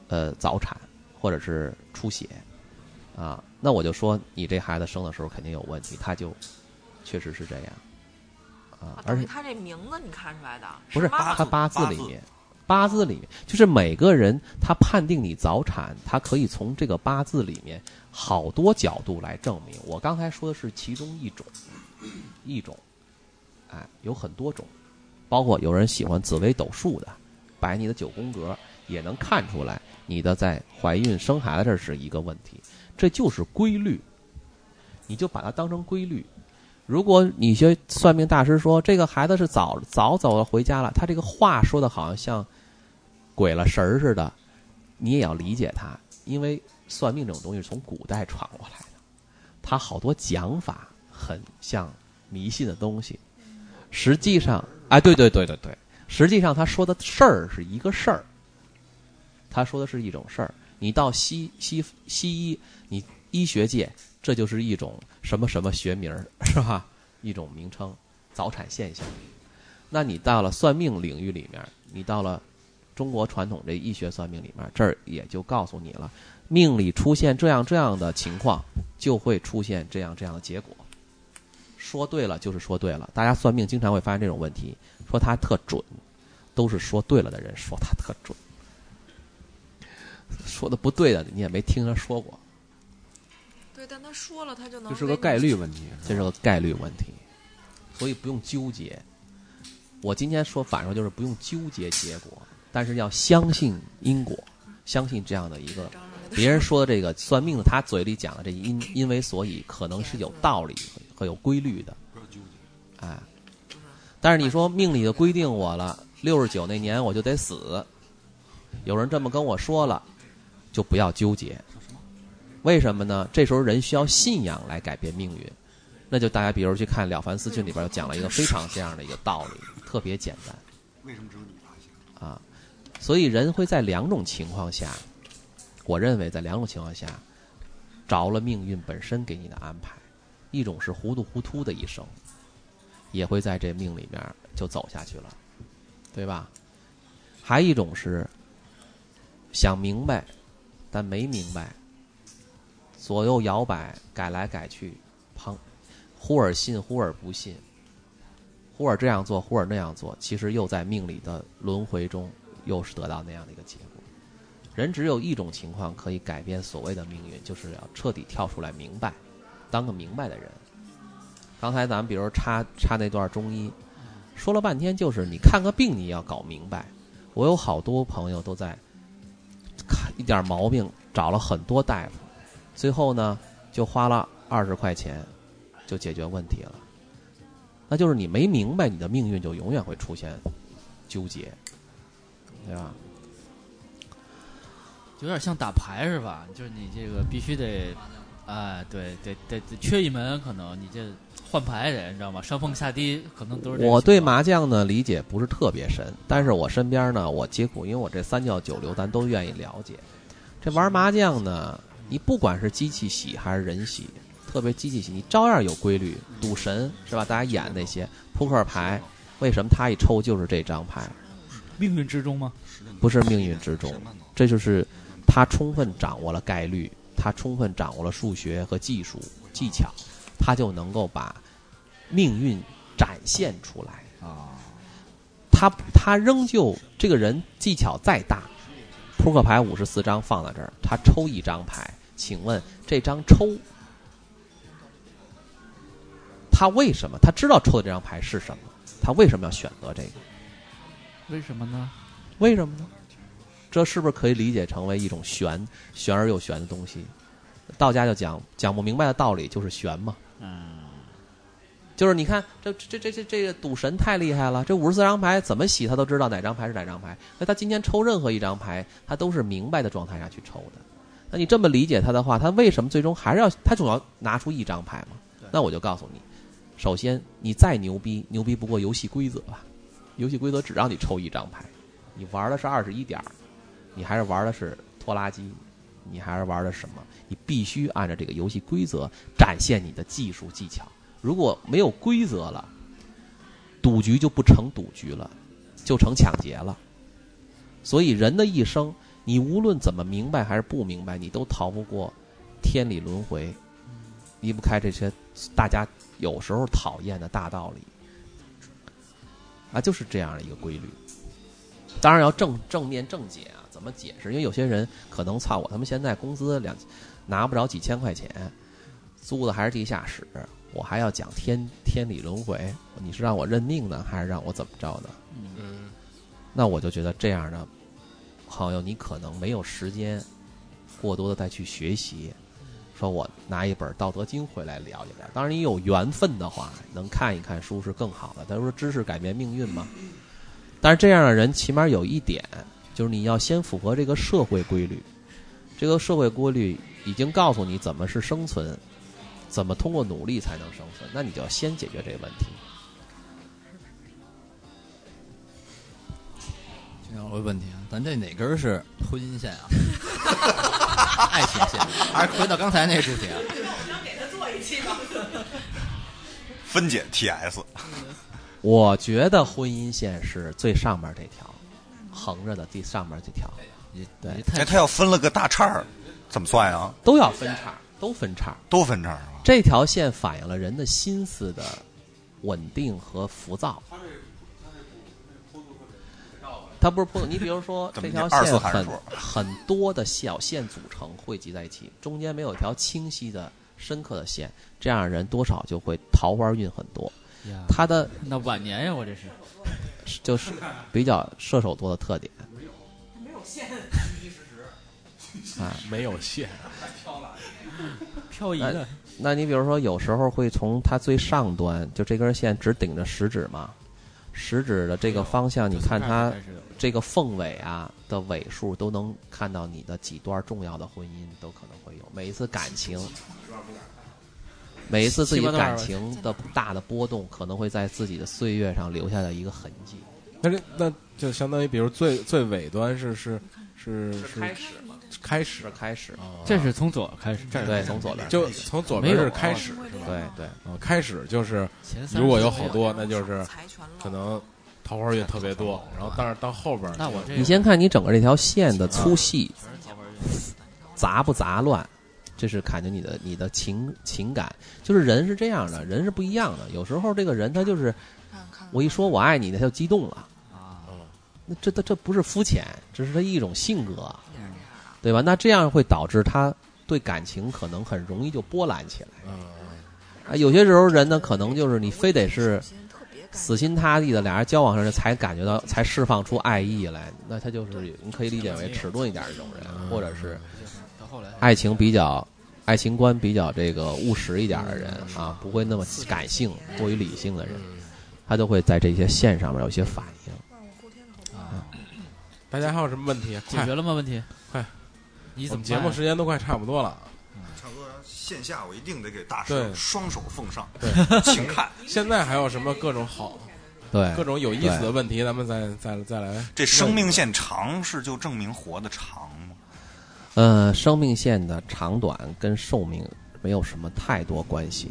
呃早产或者是出血啊，那我就说你这孩子生的时候肯定有问题，他就确实是这样啊啊，而且他这名字你看出来的，不是他八字里面，八字里面就是每个人他判定你早产，他可以从这个八字里面好多角度来证明。我刚才说的是其中一种，一种，哎，有很多种，包括有人喜欢紫微斗数的，摆你的九宫格，也能看出来你的在怀孕生孩子这是一个问题，这就是规律，你就把它当成规律。如果你学算命大师说这个孩子是早早走了回家了，他这个话说的好像像鬼了神儿似的，你也要理解他，因为算命这种东西从古代传过来的，他好多讲法很像迷信的东西。实际上，哎，对对对对对，实际上他说的事儿是一个事儿，他说的是一种事儿。你到西西西医，你医学界这就是一种什么什么学名儿，是吧？一种名称，早产现象。那你到了算命领域里面，你到了中国传统这医学算命里面，这儿也就告诉你了，命里出现这样这样的情况，就会出现这样这样的结果。说对了就是说对了，大家算命经常会发现这种问题，说他特准，都是说对了的人说他特准，说的不对的你也没听他说过。对，但他说了，他就能这是个概率问题。这是个概率问题，所以不用纠结。我今天说反说就是不用纠结结果，但是要相信因果，相信这样的一个别人说的这个算命的，他嘴里讲的这因因为所以，可能是有道理和和有规律的。哎，但是你说命里的规定我了，六十九那年我就得死，有人这么跟我说了，就不要纠结。为什么呢？这时候人需要信仰来改变命运。那就大家比如去看《了凡四训》里边就讲了一个非常这样的一个道理，特别简单。为什么只有你发现？啊，所以人会在两种情况下，我认为在两种情况下，着了命运本身给你的安排，一种是糊里糊涂的一生，也会在这命里面就走下去了，对吧？还一种是想明白，但没明白，左右摇摆，改来改去，旁忽而信，忽而不信，忽而这样做，忽而那样做，其实又在命里的轮回中，又是得到那样的一个结果。人只有一种情况可以改变所谓的命运，就是要彻底跳出来明白，当个明白的人。刚才咱们比如插插那段中医，说了半天就是你看个病你要搞明白。我有好多朋友都在看一点毛病找了很多大夫，最后呢就花了二十块钱就解决问题了。那就是你没明白，你的命运就永远会出现纠结，对吧？有点像打牌是吧？就是你这个必须得，哎，对，得得得缺一门，可能你这换牌得，你知道吗？上碰下低，可能都是我对麻将呢理解不是特别深，但是我身边呢，我接触，因为我这三教九流咱都愿意了解。这玩麻将呢，你不管是机器洗还是人洗，特别机器洗，你照样有规律。赌神是吧？大家演那些扑克牌，为什么他一抽就是这张牌？命运之中吗？不是命运之中，这就是他充分掌握了概率，他充分掌握了数学和技术技巧，他就能够把命运展现出来。啊，他他仍旧这个人技巧再大，扑克牌五十四张放在这儿，他抽一张牌，请问这张抽，他为什么？他知道抽的这张牌是什么？他为什么要选择这个？为什么呢？为什么呢？这是不是可以理解成为一种玄玄而又玄的东西？道家就讲讲不明白的道理就是玄嘛，嗯，就是你看这这这这这个赌神太厉害了，这五十四张牌怎么洗他都知道哪张牌是哪张牌。那他今天抽任何一张牌，他都是明白的状态下去抽的。那你这么理解他的话，他为什么最终还是要他总要拿出一张牌嘛？那我就告诉你，首先你再牛逼，牛逼不过游戏规则吧？游戏规则只让你抽一张牌，你玩的是二十一点儿，你还是玩的是拖拉机，你还是玩的什么？你必须按照这个游戏规则展现你的技术技巧。如果没有规则了，赌局就不成赌局了，就成抢劫了。所以人的一生，你无论怎么明白还是不明白，你都逃不过天理轮回，离不开这些大家有时候讨厌的大道理。啊，就是这样的一个规律。当然要正正面正解，怎么解释？因为有些人可能操我他妈现在工资两拿不着几千块钱，租的还是地下室，我还要讲天天理轮回，你是让我认命呢，还是让我怎么着呢？嗯，那我就觉得这样的朋友，你可能没有时间过多的再去学习。说我拿一本《道德经》回来聊一聊，当然你有缘分的话，能看一看书是更好的。他说知识改变命运嘛，但是这样的人起码有一点，就是你要先符合这个社会规律。这个社会规律已经告诉你怎么是生存，怎么通过努力才能生存，那你就要先解决这个问题。这有个问题啊，咱这哪根儿是婚姻线啊？爱情线，还是回到刚才那个主题啊？能给他做一期吗？分解 TS，我觉得婚姻线是最上面这条，横着的第上面这条，你对你太哎，他要分了个大叉儿，怎么算呀？都要分叉，都分叉。都分叉？这条线反映了人的心思的稳定和浮躁。它不是铺，你比如说这条线很很多的小线组成汇集在一起，中间没有一条清晰的、深刻的线，这样人多少就会桃花运很多。他的那晚年呀，我这是就是比较射手座的特点没有线，啊。没有线，漂移的，那你比如说，有时候会从它最上端，就这根线只顶着食指嘛，食指的这个方向，你看它这个凤尾啊的尾数，都能看到你的几段重要的婚姻都可能会有。每一次感情，每一次自己感情的大的波动，可能会在自己的岁月上留下的一个痕迹。那这那就相当于，比如最最尾端是是是是开始嘛，开始开始，啊，这是从左开始，这对，从左边，就从左边是开始，对对，啊，开始就是如果有好多，那就是可能桃花运特别多，然后但是到后边那我这你先看你整个这条线的粗细杂不杂乱，这是砍着你的你的情情感，就是人是这样的，人是不一样的。有时候这个人他就是看看。我一说我爱你，他就激动了，啊，那这这这不是肤浅，这是他一种性格，对吧？那这样会导致他对感情可能很容易就波澜起来。嗯，啊。有些时候人呢，可能就是你非得是死心塌地的俩人交往上才感觉到才释放出爱意来，那他就是你可以理解为迟钝一点这种人，或者是爱情比较。爱情观比较这个务实一点的人啊，不会那么感性、过于理性的人，他都会在这些线上面有些反应。大家还有什么问题？解决了吗？问题快，你怎么节目时间都快差不多了。差不多线下我一定得给大对师双手奉上，对，请看 现在还有什么各种好、对，各种有意思的问题，咱们再再再来。这生命线长是就证明活得长吗？呃，生命线的长短跟寿命没有什么太多关系。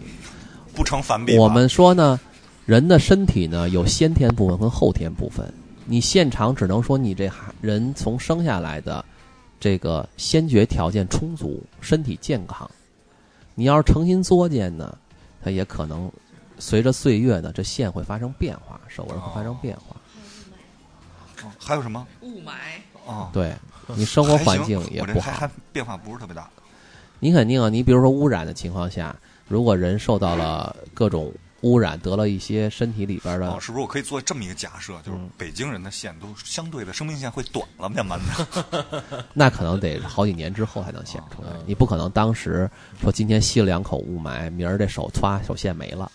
不成反比。我们说呢，人的身体呢有先天部分和后天部分。你现场只能说你这人从生下来的这个先决条件充足，身体健康。你要是诚心作践呢，它也可能随着岁月呢，这线会发生变化，手纹会发生变化。哦还有什么？雾霾，哦，对你生活环境也不好还还。变化不是特别大。你肯定啊，你比如说污染的情况下，如果人受到了各种污染，得了一些身体里边的哦，是不是我可以做这么一个假设，就是嗯北京人的线都相对的生命线会短了，慢慢的。那可能得好几年之后才能显出来嗯。你不可能当时说今天吸了两口雾霾，明儿这手歘手线没了，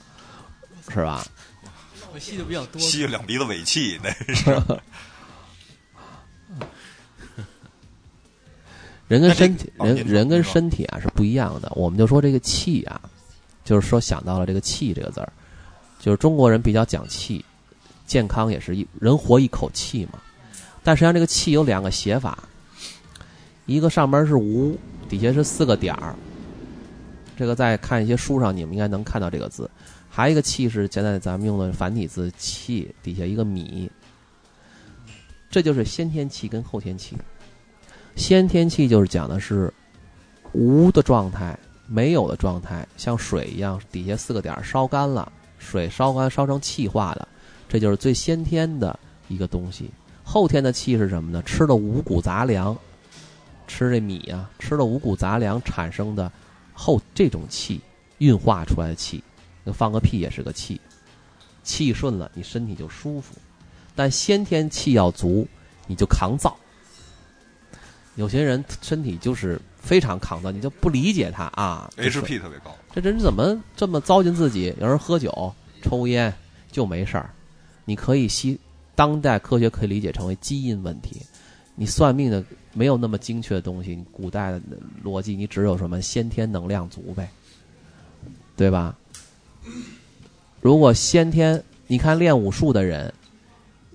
是吧？我吸的比较多，吸了两鼻子尾气，那是。人跟身体，人人跟身体啊是不一样的。我们就说这个气啊，就是说想到了这个气这个字儿，就是中国人比较讲气，健康也是一人活一口气嘛。但实际上这个气有两个写法，一个上面是无，底下是四个点儿。这个在看一些书上，你们应该能看到这个字。还有一个气是现在咱们用的繁体字“气”，底下一个米。这就是先天气跟后天气。先天气就是讲的是无的状态，没有的状态，像水一样，底下四个点烧干了，水烧干烧成气化的，这就是最先天的一个东西。后天的气是什么呢？吃了五谷杂粮，吃这米啊，吃了五谷杂粮产生的后这种气，运化出来的气，放个屁也是个气，气顺了，你身体就舒服。但先天气要足，你就抗造。有些人身体就是非常抗造，你就不理解他啊。HP 特别高，这人怎么这么糟践自己？有人喝酒、抽烟就没事儿，你可以吸。当代科学可以理解成为基因问题。你算命的没有那么精确的东西，古代的逻辑你只有什么先天能量足呗，对吧？如果先天，你看练武术的人，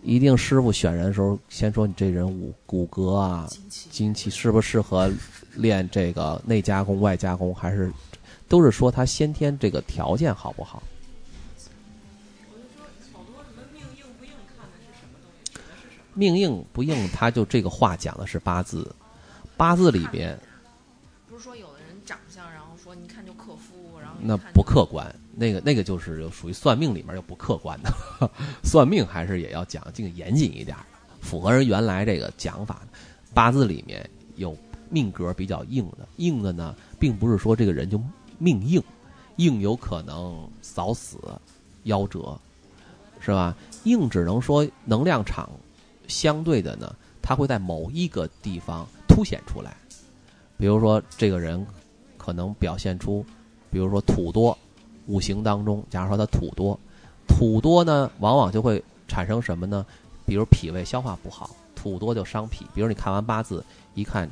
一定师傅选人的时候先说你这人骨骨骼啊、精气适不适合练这个内加工、外加工，还是都是说他先天这个条件好不好？命硬不硬，他就这个话讲的是八字，八字里边不是说有的人长相，然后说你看就克夫，然后那不客观，那个那个就是属于算命里面又不客观的，算命还是也要讲究严谨一点，符合人原来这个讲法。八字里面有命格比较硬的，硬的呢，并不是说这个人就命硬，硬有可能早死、夭折，是吧？硬只能说能量场相对的呢，它会在某一个地方凸显出来，比如说这个人可能表现出。比如说土多，五行当中，假如说它土多，土多呢，往往就会产生什么呢？比如脾胃消化不好，土多就伤脾。比如你看完八字，一看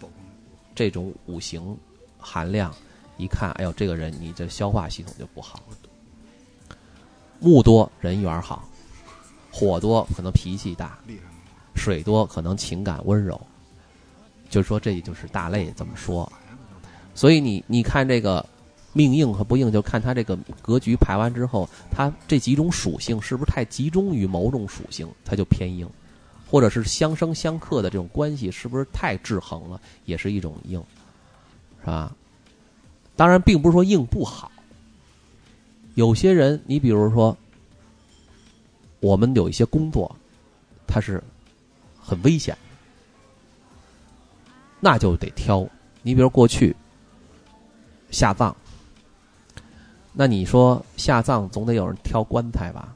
这种五行含量，一看，哎呦，这个人你这消化系统就不好。木多人缘好，火多可能脾气大，水多可能情感温柔。就是说，这也就是大类怎么说。所以你你看这个。命硬和不硬，就看他这个格局排完之后，他这几种属性是不是太集中于某种属性，它就偏硬；或者是相生相克的这种关系是不是太制衡了，也是一种硬，是吧？当然，并不是说硬不好。有些人，你比如说，我们有一些工作，它是很危险，那就得挑。你比如过去下葬。那你说下葬总得有人挑棺材吧，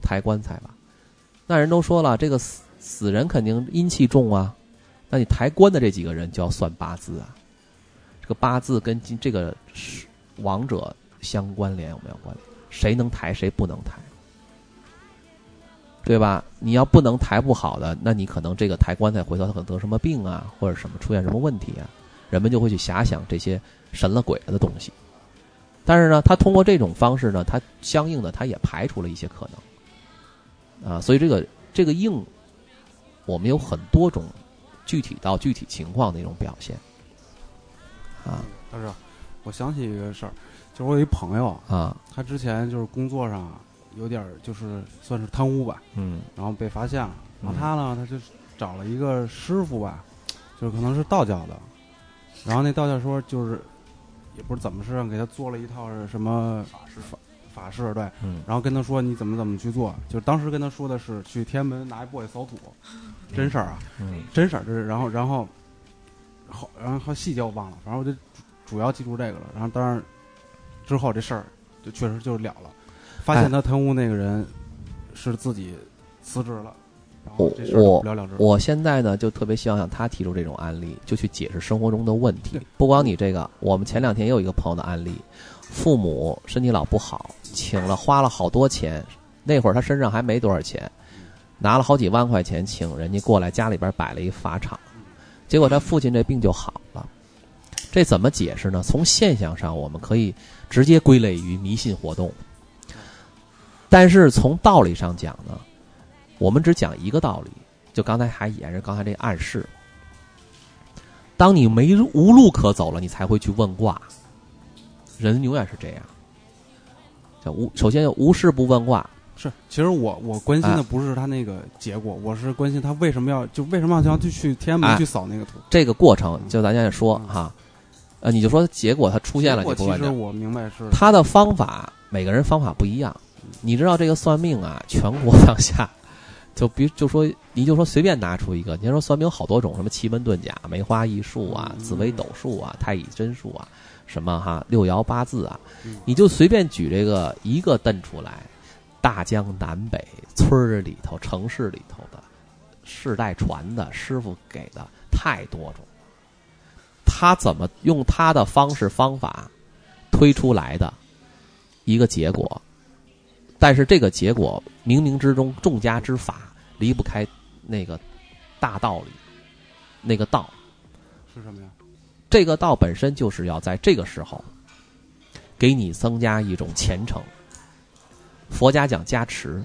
抬棺材吧？那人都说了，这个死死人肯定阴气重啊，那你抬棺的这几个人就要算八字啊。这个八字跟这个亡者相关联有没有关联？谁能抬，谁不能抬，对吧？你要不能抬不好的，那你可能这个抬棺材回头他可能得什么病啊，或者什么出现什么问题啊，人们就会去遐想这些神了鬼了的东西。但是呢，他通过这种方式呢，他相应的他也排除了一些可能，啊，所以这个这个硬，我们有很多种具体到具体情况的一种表现，啊，大师，我想起一个事儿，就是我有一朋友啊，他之前就是工作上有点就是算是贪污吧，嗯，然后被发现了，然后他呢，他就找了一个师傅吧，就是可能是道教的，然后那道教说就是。也不是怎么是让给他做了一套是什么法式法法式对，嗯，然后跟他说你怎么怎么去做，就是当时跟他说的是去天安门拿一簸箕扫土，真事儿啊，嗯，真事儿，这是然后然后好然后细节我忘了，反正我就主要记住这个了，然后当然之后这事儿就确实就了了，发现他贪污那个人是自己辞职了。我我我现在呢，就特别希望像他提出这种案例，就去解释生活中的问题。不光你这个，我们前两天也有一个朋友的案例，父母身体老不好，请了花了好多钱，那会儿他身上还没多少钱，拿了好几万块钱请人家过来家里边摆了一法场，结果他父亲这病就好了。这怎么解释呢？从现象上，我们可以直接归类于迷信活动。但是从道理上讲呢，我们只讲一个道理，就刚才还也是刚才这暗示。当你没无路可走了，你才会去问卦。人永远是这样，叫无首先无事不问卦，是，其实我我关心哎的不是他那个结果，我是关心他为什么要就为什么要去去天安门哎去扫那个图。这个过程就咱现在说哈，呃，你就说结果它出现了，其实我明白是他的方法每个人方法不一样。你知道这个算命啊，全国 上下，就比就说你就说随便拿出一个，你说算命有好多种，什么奇门遁甲、梅花易数啊、嗯。紫微斗数啊、太乙真数啊，什么哈六爻八字啊嗯，你就随便举这个一个瞪出来，大江南北村儿里头、城市里头的世代传的师傅给的太多种，他怎么用他的方式方法推出来的一个结果，但是这个结果冥冥之中众家之法离不开那个大道理，那个道，是什么呀？这个道本身就是要在这个时候给你增加一种虔诚。佛家讲加持，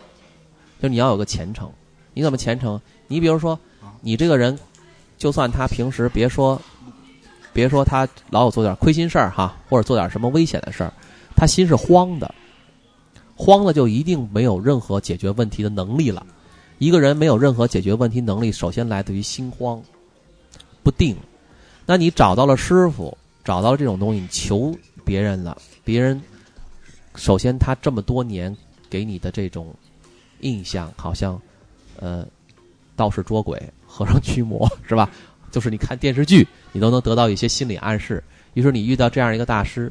就你要有个虔诚。你怎么虔诚？你比如说，你这个人，就算他平时别说，别说他老有做点亏心事儿哈，或者做点什么危险的事儿，他心是慌的，慌了就一定没有任何解决问题的能力了。一个人没有任何解决问题能力，首先来自于心慌、不定。那你找到了师傅，找到了这种东西，你求别人了，别人首先他这么多年给你的这种印象，好像呃道士捉鬼、和尚驱魔，是吧？就是你看电视剧，你都能得到一些心理暗示。于是你遇到这样一个大师，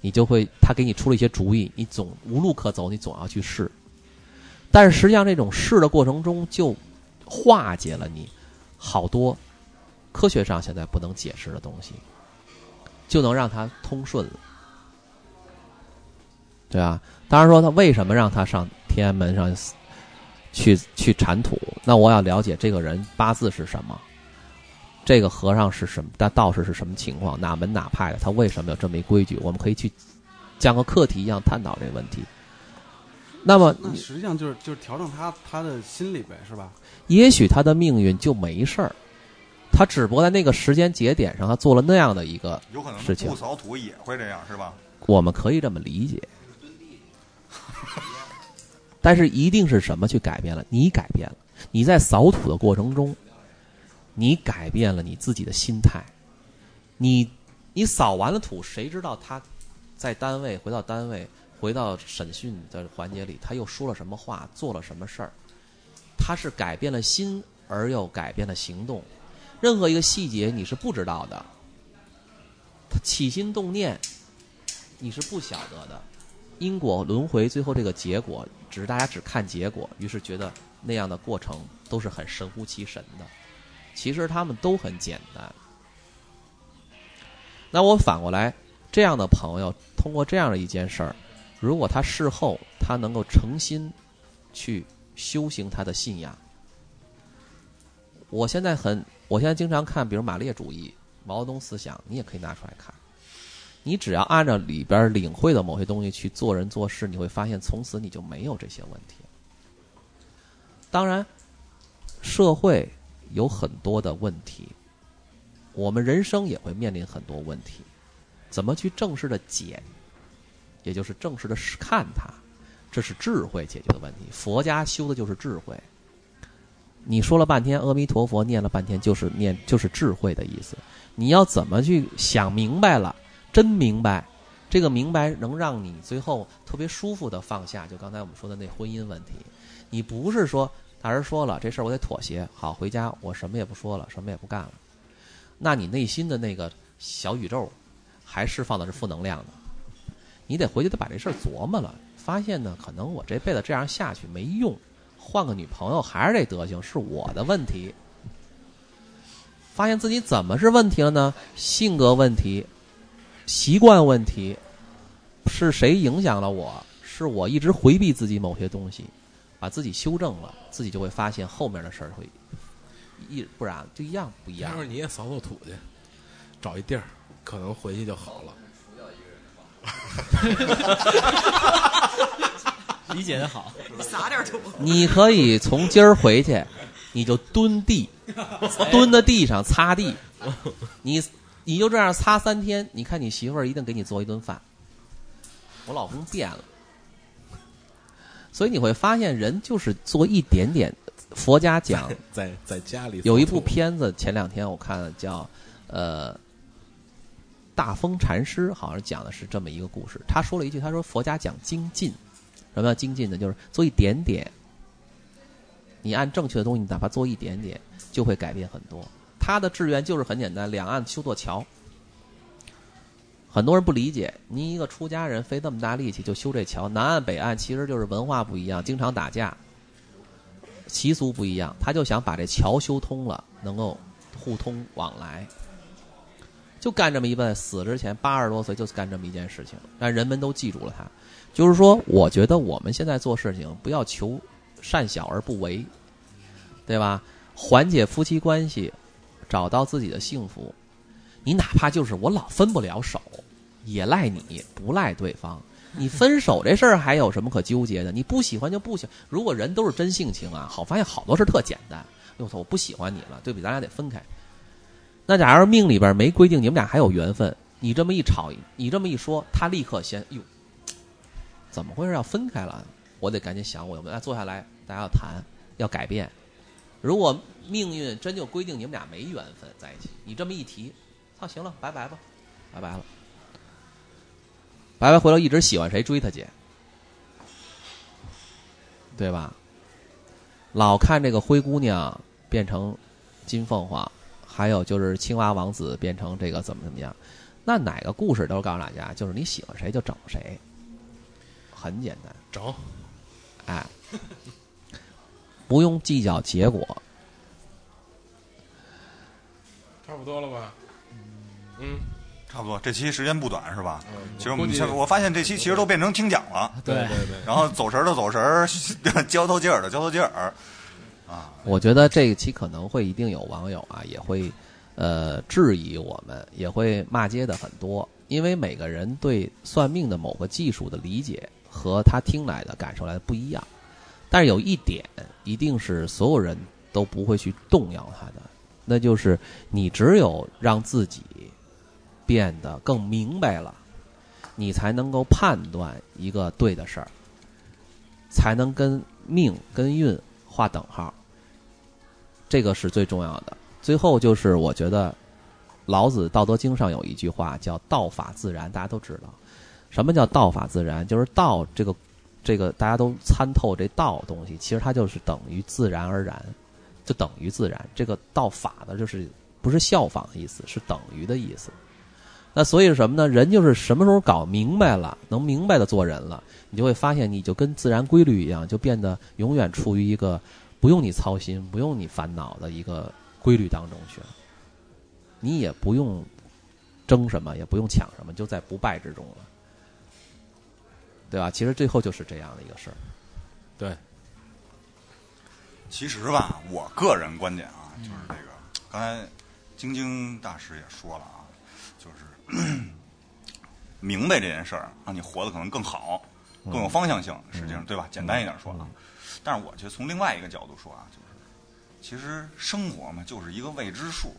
你就会他给你出了一些主意，你总无路可走，你总要去试。但是实际上，这种试的过程中，就化解了你好多科学上现在不能解释的东西，就能让他通顺了，对吧？当然说他为什么让他上天安门上去去铲土？那我要了解这个人八字是什么，这个和尚是什么，但道士是什么情况，哪门哪派的，他为什么有这么一规矩？我们可以去像个课题一样探讨这个问题。那么，那实际上就是就是调整他他的心理呗，是吧？也许他的命运就没事儿，他只不过在那个时间节点上，他做了那样的一个，有可能事情不扫土也会这样，是吧？我们可以这么理解。但是一定是什么去改变了？你改变了，你在扫土的过程中，你改变了你自己的心态。你你扫完了土，谁知道他在单位回到单位，回到审讯的环节里，他又说了什么话，做了什么事儿？他是改变了心，而又改变了行动。任何一个细节你是不知道的，他起心动念你是不晓得的。因果轮回，最后这个结果，只是大家只看结果，于是觉得那样的过程都是很神乎其神的。其实他们都很简单。那我反过来，这样的朋友通过这样的一件事儿，如果他事后他能够诚心去修行他的信仰，我现在很，我现在经常看，比如马列主义、毛泽东思想，你也可以拿出来看。你只要按照里边领会的某些东西去做人做事，你会发现从此你就没有这些问题。当然，社会有很多的问题，我们人生也会面临很多问题，怎么去正式的解，也就是正式的看它，这是智慧解决的问题。佛家修的就是智慧。你说了半天阿弥陀佛，念了半天就是念就是智慧的意思。你要怎么去想明白了？真明白，这个明白能让你最后特别舒服的放下。就刚才我们说的那婚姻问题，你不是说大人说了这事儿我得妥协，好回家我什么也不说了，什么也不干了。那你内心的那个小宇宙还释放的是负能量的，你得回去得把这事儿琢磨了，发现呢，可能我这辈子这样下去没用，换个女朋友还是这德行，是我的问题。发现自己怎么是问题了呢？性格问题。习惯问题是谁影响了我？是我一直回避自己某些东西，把自己修正了，自己就会发现后面的事儿会一不然就一样不一样要。是你也扫扫土去，找一地儿，可能回去就好了。理解的好，撒点土。你可以从今儿回去，你就蹲地，蹲在地上擦地，你你就这样擦三天，你看你媳妇儿一定给你做一顿饭。我老公变了，所以你会发现人就是做一点点。佛家讲 在在家里有一部片子，前两天我看了，叫呃大风禅师，好像讲的是这么一个故事。他说了一句，他说佛家讲精进，什么叫精进呢？就是做一点点，你按正确的东西，你哪怕做一点点，就会改变很多。他的志愿就是很简单，两岸修座桥。很多人不理解，您一个出家人费这么大力气就修这桥，南岸北岸其实就是文化不一样，经常打架。习俗不一样，他就想把这桥修通了，能够互通往来，就干这么一辈死之前八十多岁就干这么一件事情，让人们都记住了他。就是说，我觉得我们现在做事情不要求善小而不为，对吧？缓解夫妻关系，找到自己的幸福，你哪怕就是我老分不了手，也赖你不赖对方。你分手这事儿还有什么可纠结的？你不喜欢就不喜。如果人都是真性情啊，好发现好多事特简单。我操，我不喜欢你了，对不起，咱俩得分开。那假如命里边没规定你们俩还有缘分，你这么一吵，你这么一说，他立刻先哟，怎么回事？要分开了，我得赶紧想，我们来坐下来，大家要谈，要改变。如果命运真就规定你们俩没缘分在一起，你这么一提，操，行了，拜拜吧，拜拜了。白白回头一直喜欢谁追他姐，对吧？老看这个灰姑娘变成金凤凰，还有就是青蛙王子变成这个怎么怎么样？那哪个故事都告诉大家，就是你喜欢谁就整谁，很简单，整，哎，不用计较结果。差不多了吧？嗯。差不多，这期时间不短是吧？嗯，其实我们我发现这期其实都变成听讲了，对对对，然后走神的走神，交头接耳的交头接耳，啊，我觉得这一期可能会一定有网友啊也会呃质疑我们，也会骂街的很多，因为每个人对算命的某个技术的理解和他听来的感受来的不一样，但是有一点一定是所有人都不会去动摇他的，那就是你只有让自己。变得更明白了，你才能够判断一个对的事儿，才能跟命跟运划等号。这个是最重要的。最后就是我觉得，老子《道德经》上有一句话叫“道法自然”，大家都知道。什么叫“道法自然”？就是道这个这个大家都参透这道东西，其实它就是等于自然而然，就等于自然。这个道法的就是不是效仿的意思，是等于的意思。那所以是什么呢？人就是什么时候搞明白了，能明白的做人了，你就会发现，你就跟自然规律一样，就变得永远处于一个不用你操心、不用你烦恼的一个规律当中去了。你也不用争什么，也不用抢什么，就在不败之中了，对吧？其实最后就是这样的一个事儿。对。其实吧，我个人观点啊，就是这个，刚才晶晶大师也说了啊。明白这件事儿，让你活得可能更好，更有方向性。实际上，对吧？简单一点说啊，但是我觉得从另外一个角度说啊，就是其实生活嘛，就是一个未知数，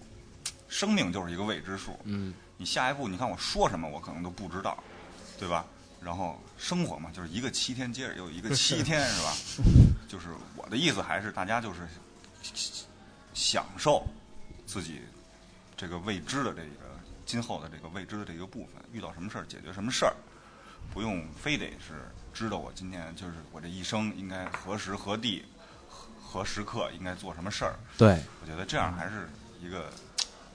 生命就是一个未知数。嗯，你下一步，你看我说什么，我可能都不知道，对吧？然后生活嘛，就是一个七天接着又一个七天，是吧？就是我的意思，还是大家就是享受自己这个未知的这个。今后的这个未知的这个部分，遇到什么事儿解决什么事儿，不用非得是知道我今天就是我这一生应该何时何地何时刻应该做什么事儿。对，我觉得这样还是一个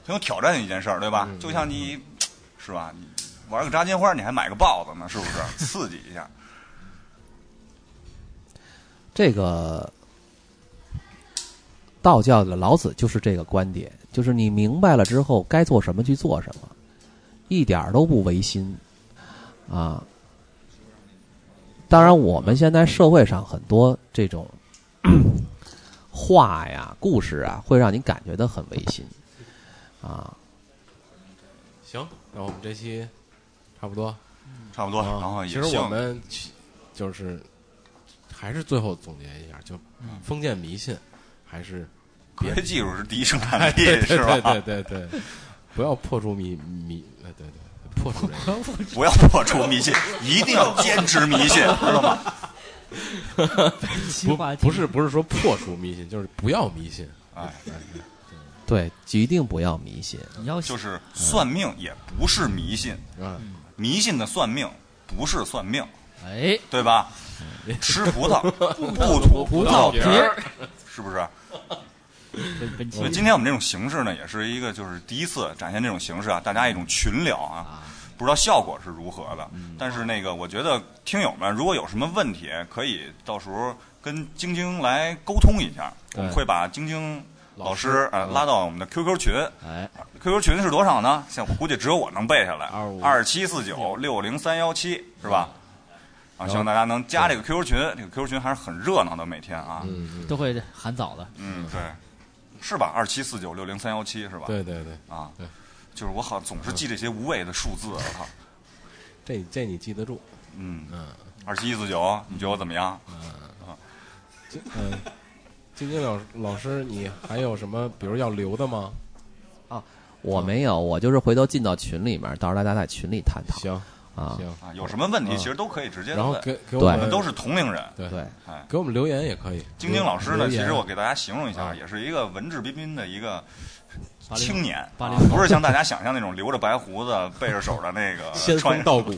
很有挑战的一件事儿，对吧？就像你是吧，你玩个炸金花，你还买个豹子呢，是不是？刺激一下。这个道教的老子就是这个观点。就是你明白了之后，该做什么去做什么，一点都不违心，啊。当然，我们现在社会上很多这种话呀、故事啊，会让你感觉到很违心，啊。行，那我们这期差不多，差不多。然后其实我们就是还是最后总结一下，就封建迷信还是科学技术是第一生产哎，力，是吧？对对对对，不要破除迷迷，哎，对对，破除这个。不要破除迷信，一定要坚持迷信，知道吗？不不是不是说破除迷信，就是不要迷信。哎，对，一定不要迷信。你要就是算命也不是迷信，嗯，迷信的算命不是算命，哎，对吧？吃葡萄不吐葡萄皮儿，是不是？所以今天我们这种形式呢，也是一个就是第一次展现这种形式啊，大家一种群聊啊，不知道效果是如何的。但是那个，我觉得听友们如果有什么问题，可以到时候跟晶晶来沟通一下，我们会把晶晶老师呃拉到我们的 QQ 群哎，，QQ 群是多少呢？现在我估计只有我能背下来，25二七四九六零三幺七是吧？啊，希望大家能加这个 QQ 群，这个 QQ 群还是很热闹的，每天啊，都会喊早的。嗯，对，是吧？二七四九六零三幺七是吧？对对对，啊对，就是我好总是记这些无谓的数字，我靠，这这你记得住。嗯，嗯二七一四九，你觉得我怎么样？嗯嗯，晶晶老老师，你还有什么比如要留的吗？啊我没有，我就是回头进到群里面，到时候大家在群里探讨行啊。行，啊，有什么问题嗯其实都可以直接的问，然后给给我们们都是同龄人。对对，哎，给我们留言也可以。晶晶老师呢，其实我给大家形容一下，啊。也是一个文质彬彬的一个青年，啊不是像大家想象那种留着白胡子、背着手的那个仙穿风道骨，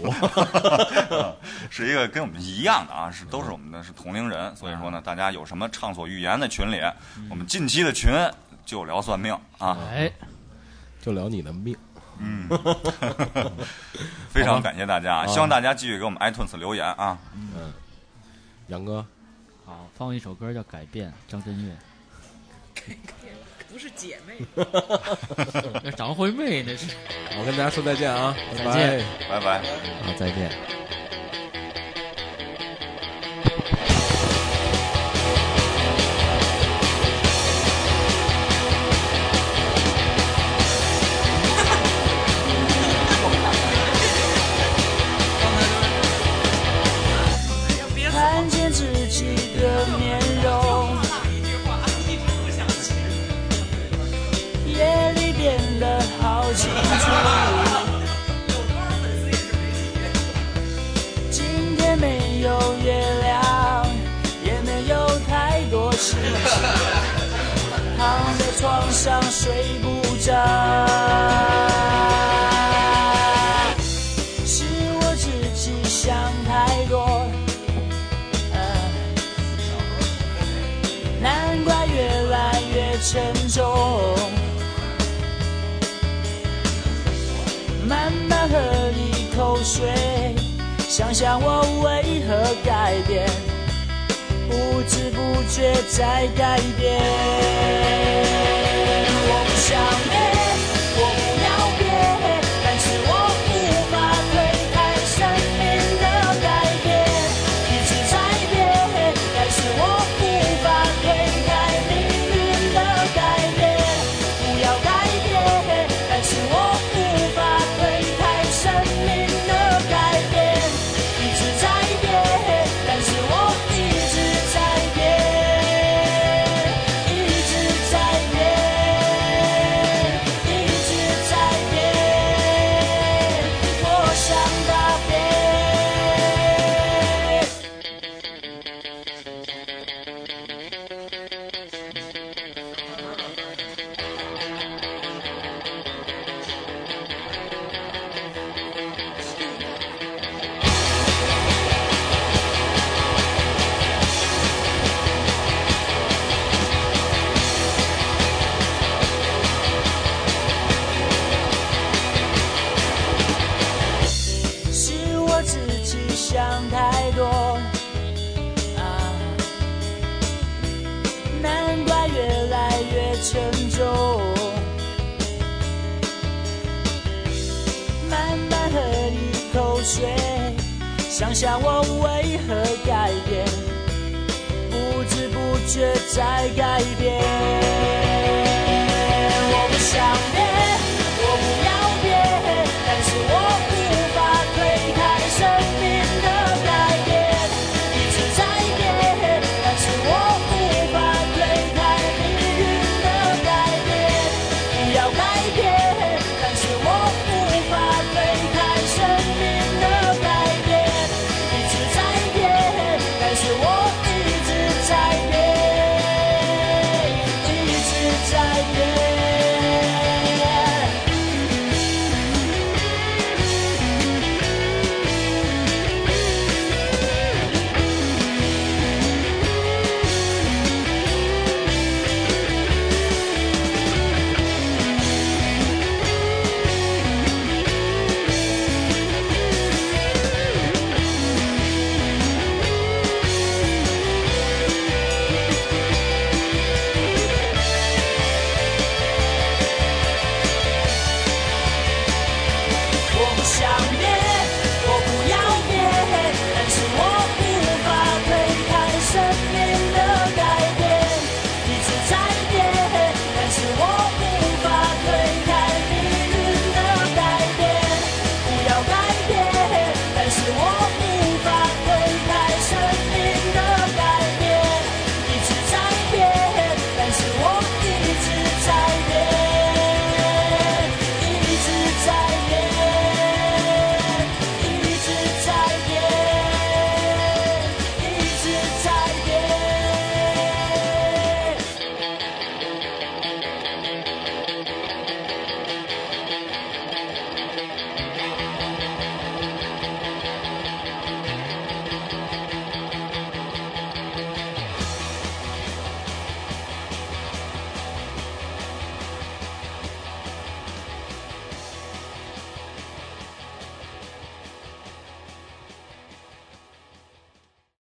是一个跟我们一样的啊，是都是我们的是同龄人，所以说呢，大家有什么畅所欲言的群里，我们近期的群就聊算命啊，哎，就聊你的命。嗯，非常感谢大家，希望大家继续给我们 iTunes 留言啊，嗯，杨哥，好，放一首歌叫《改变》，张震岳。不是姐妹。那张惠妹那是。我跟大家说再见啊，拜拜再见。拜拜。好，再见。清楚。今天没有月亮，也没有太多事情，躺在床上睡不改变，不知不觉在改变。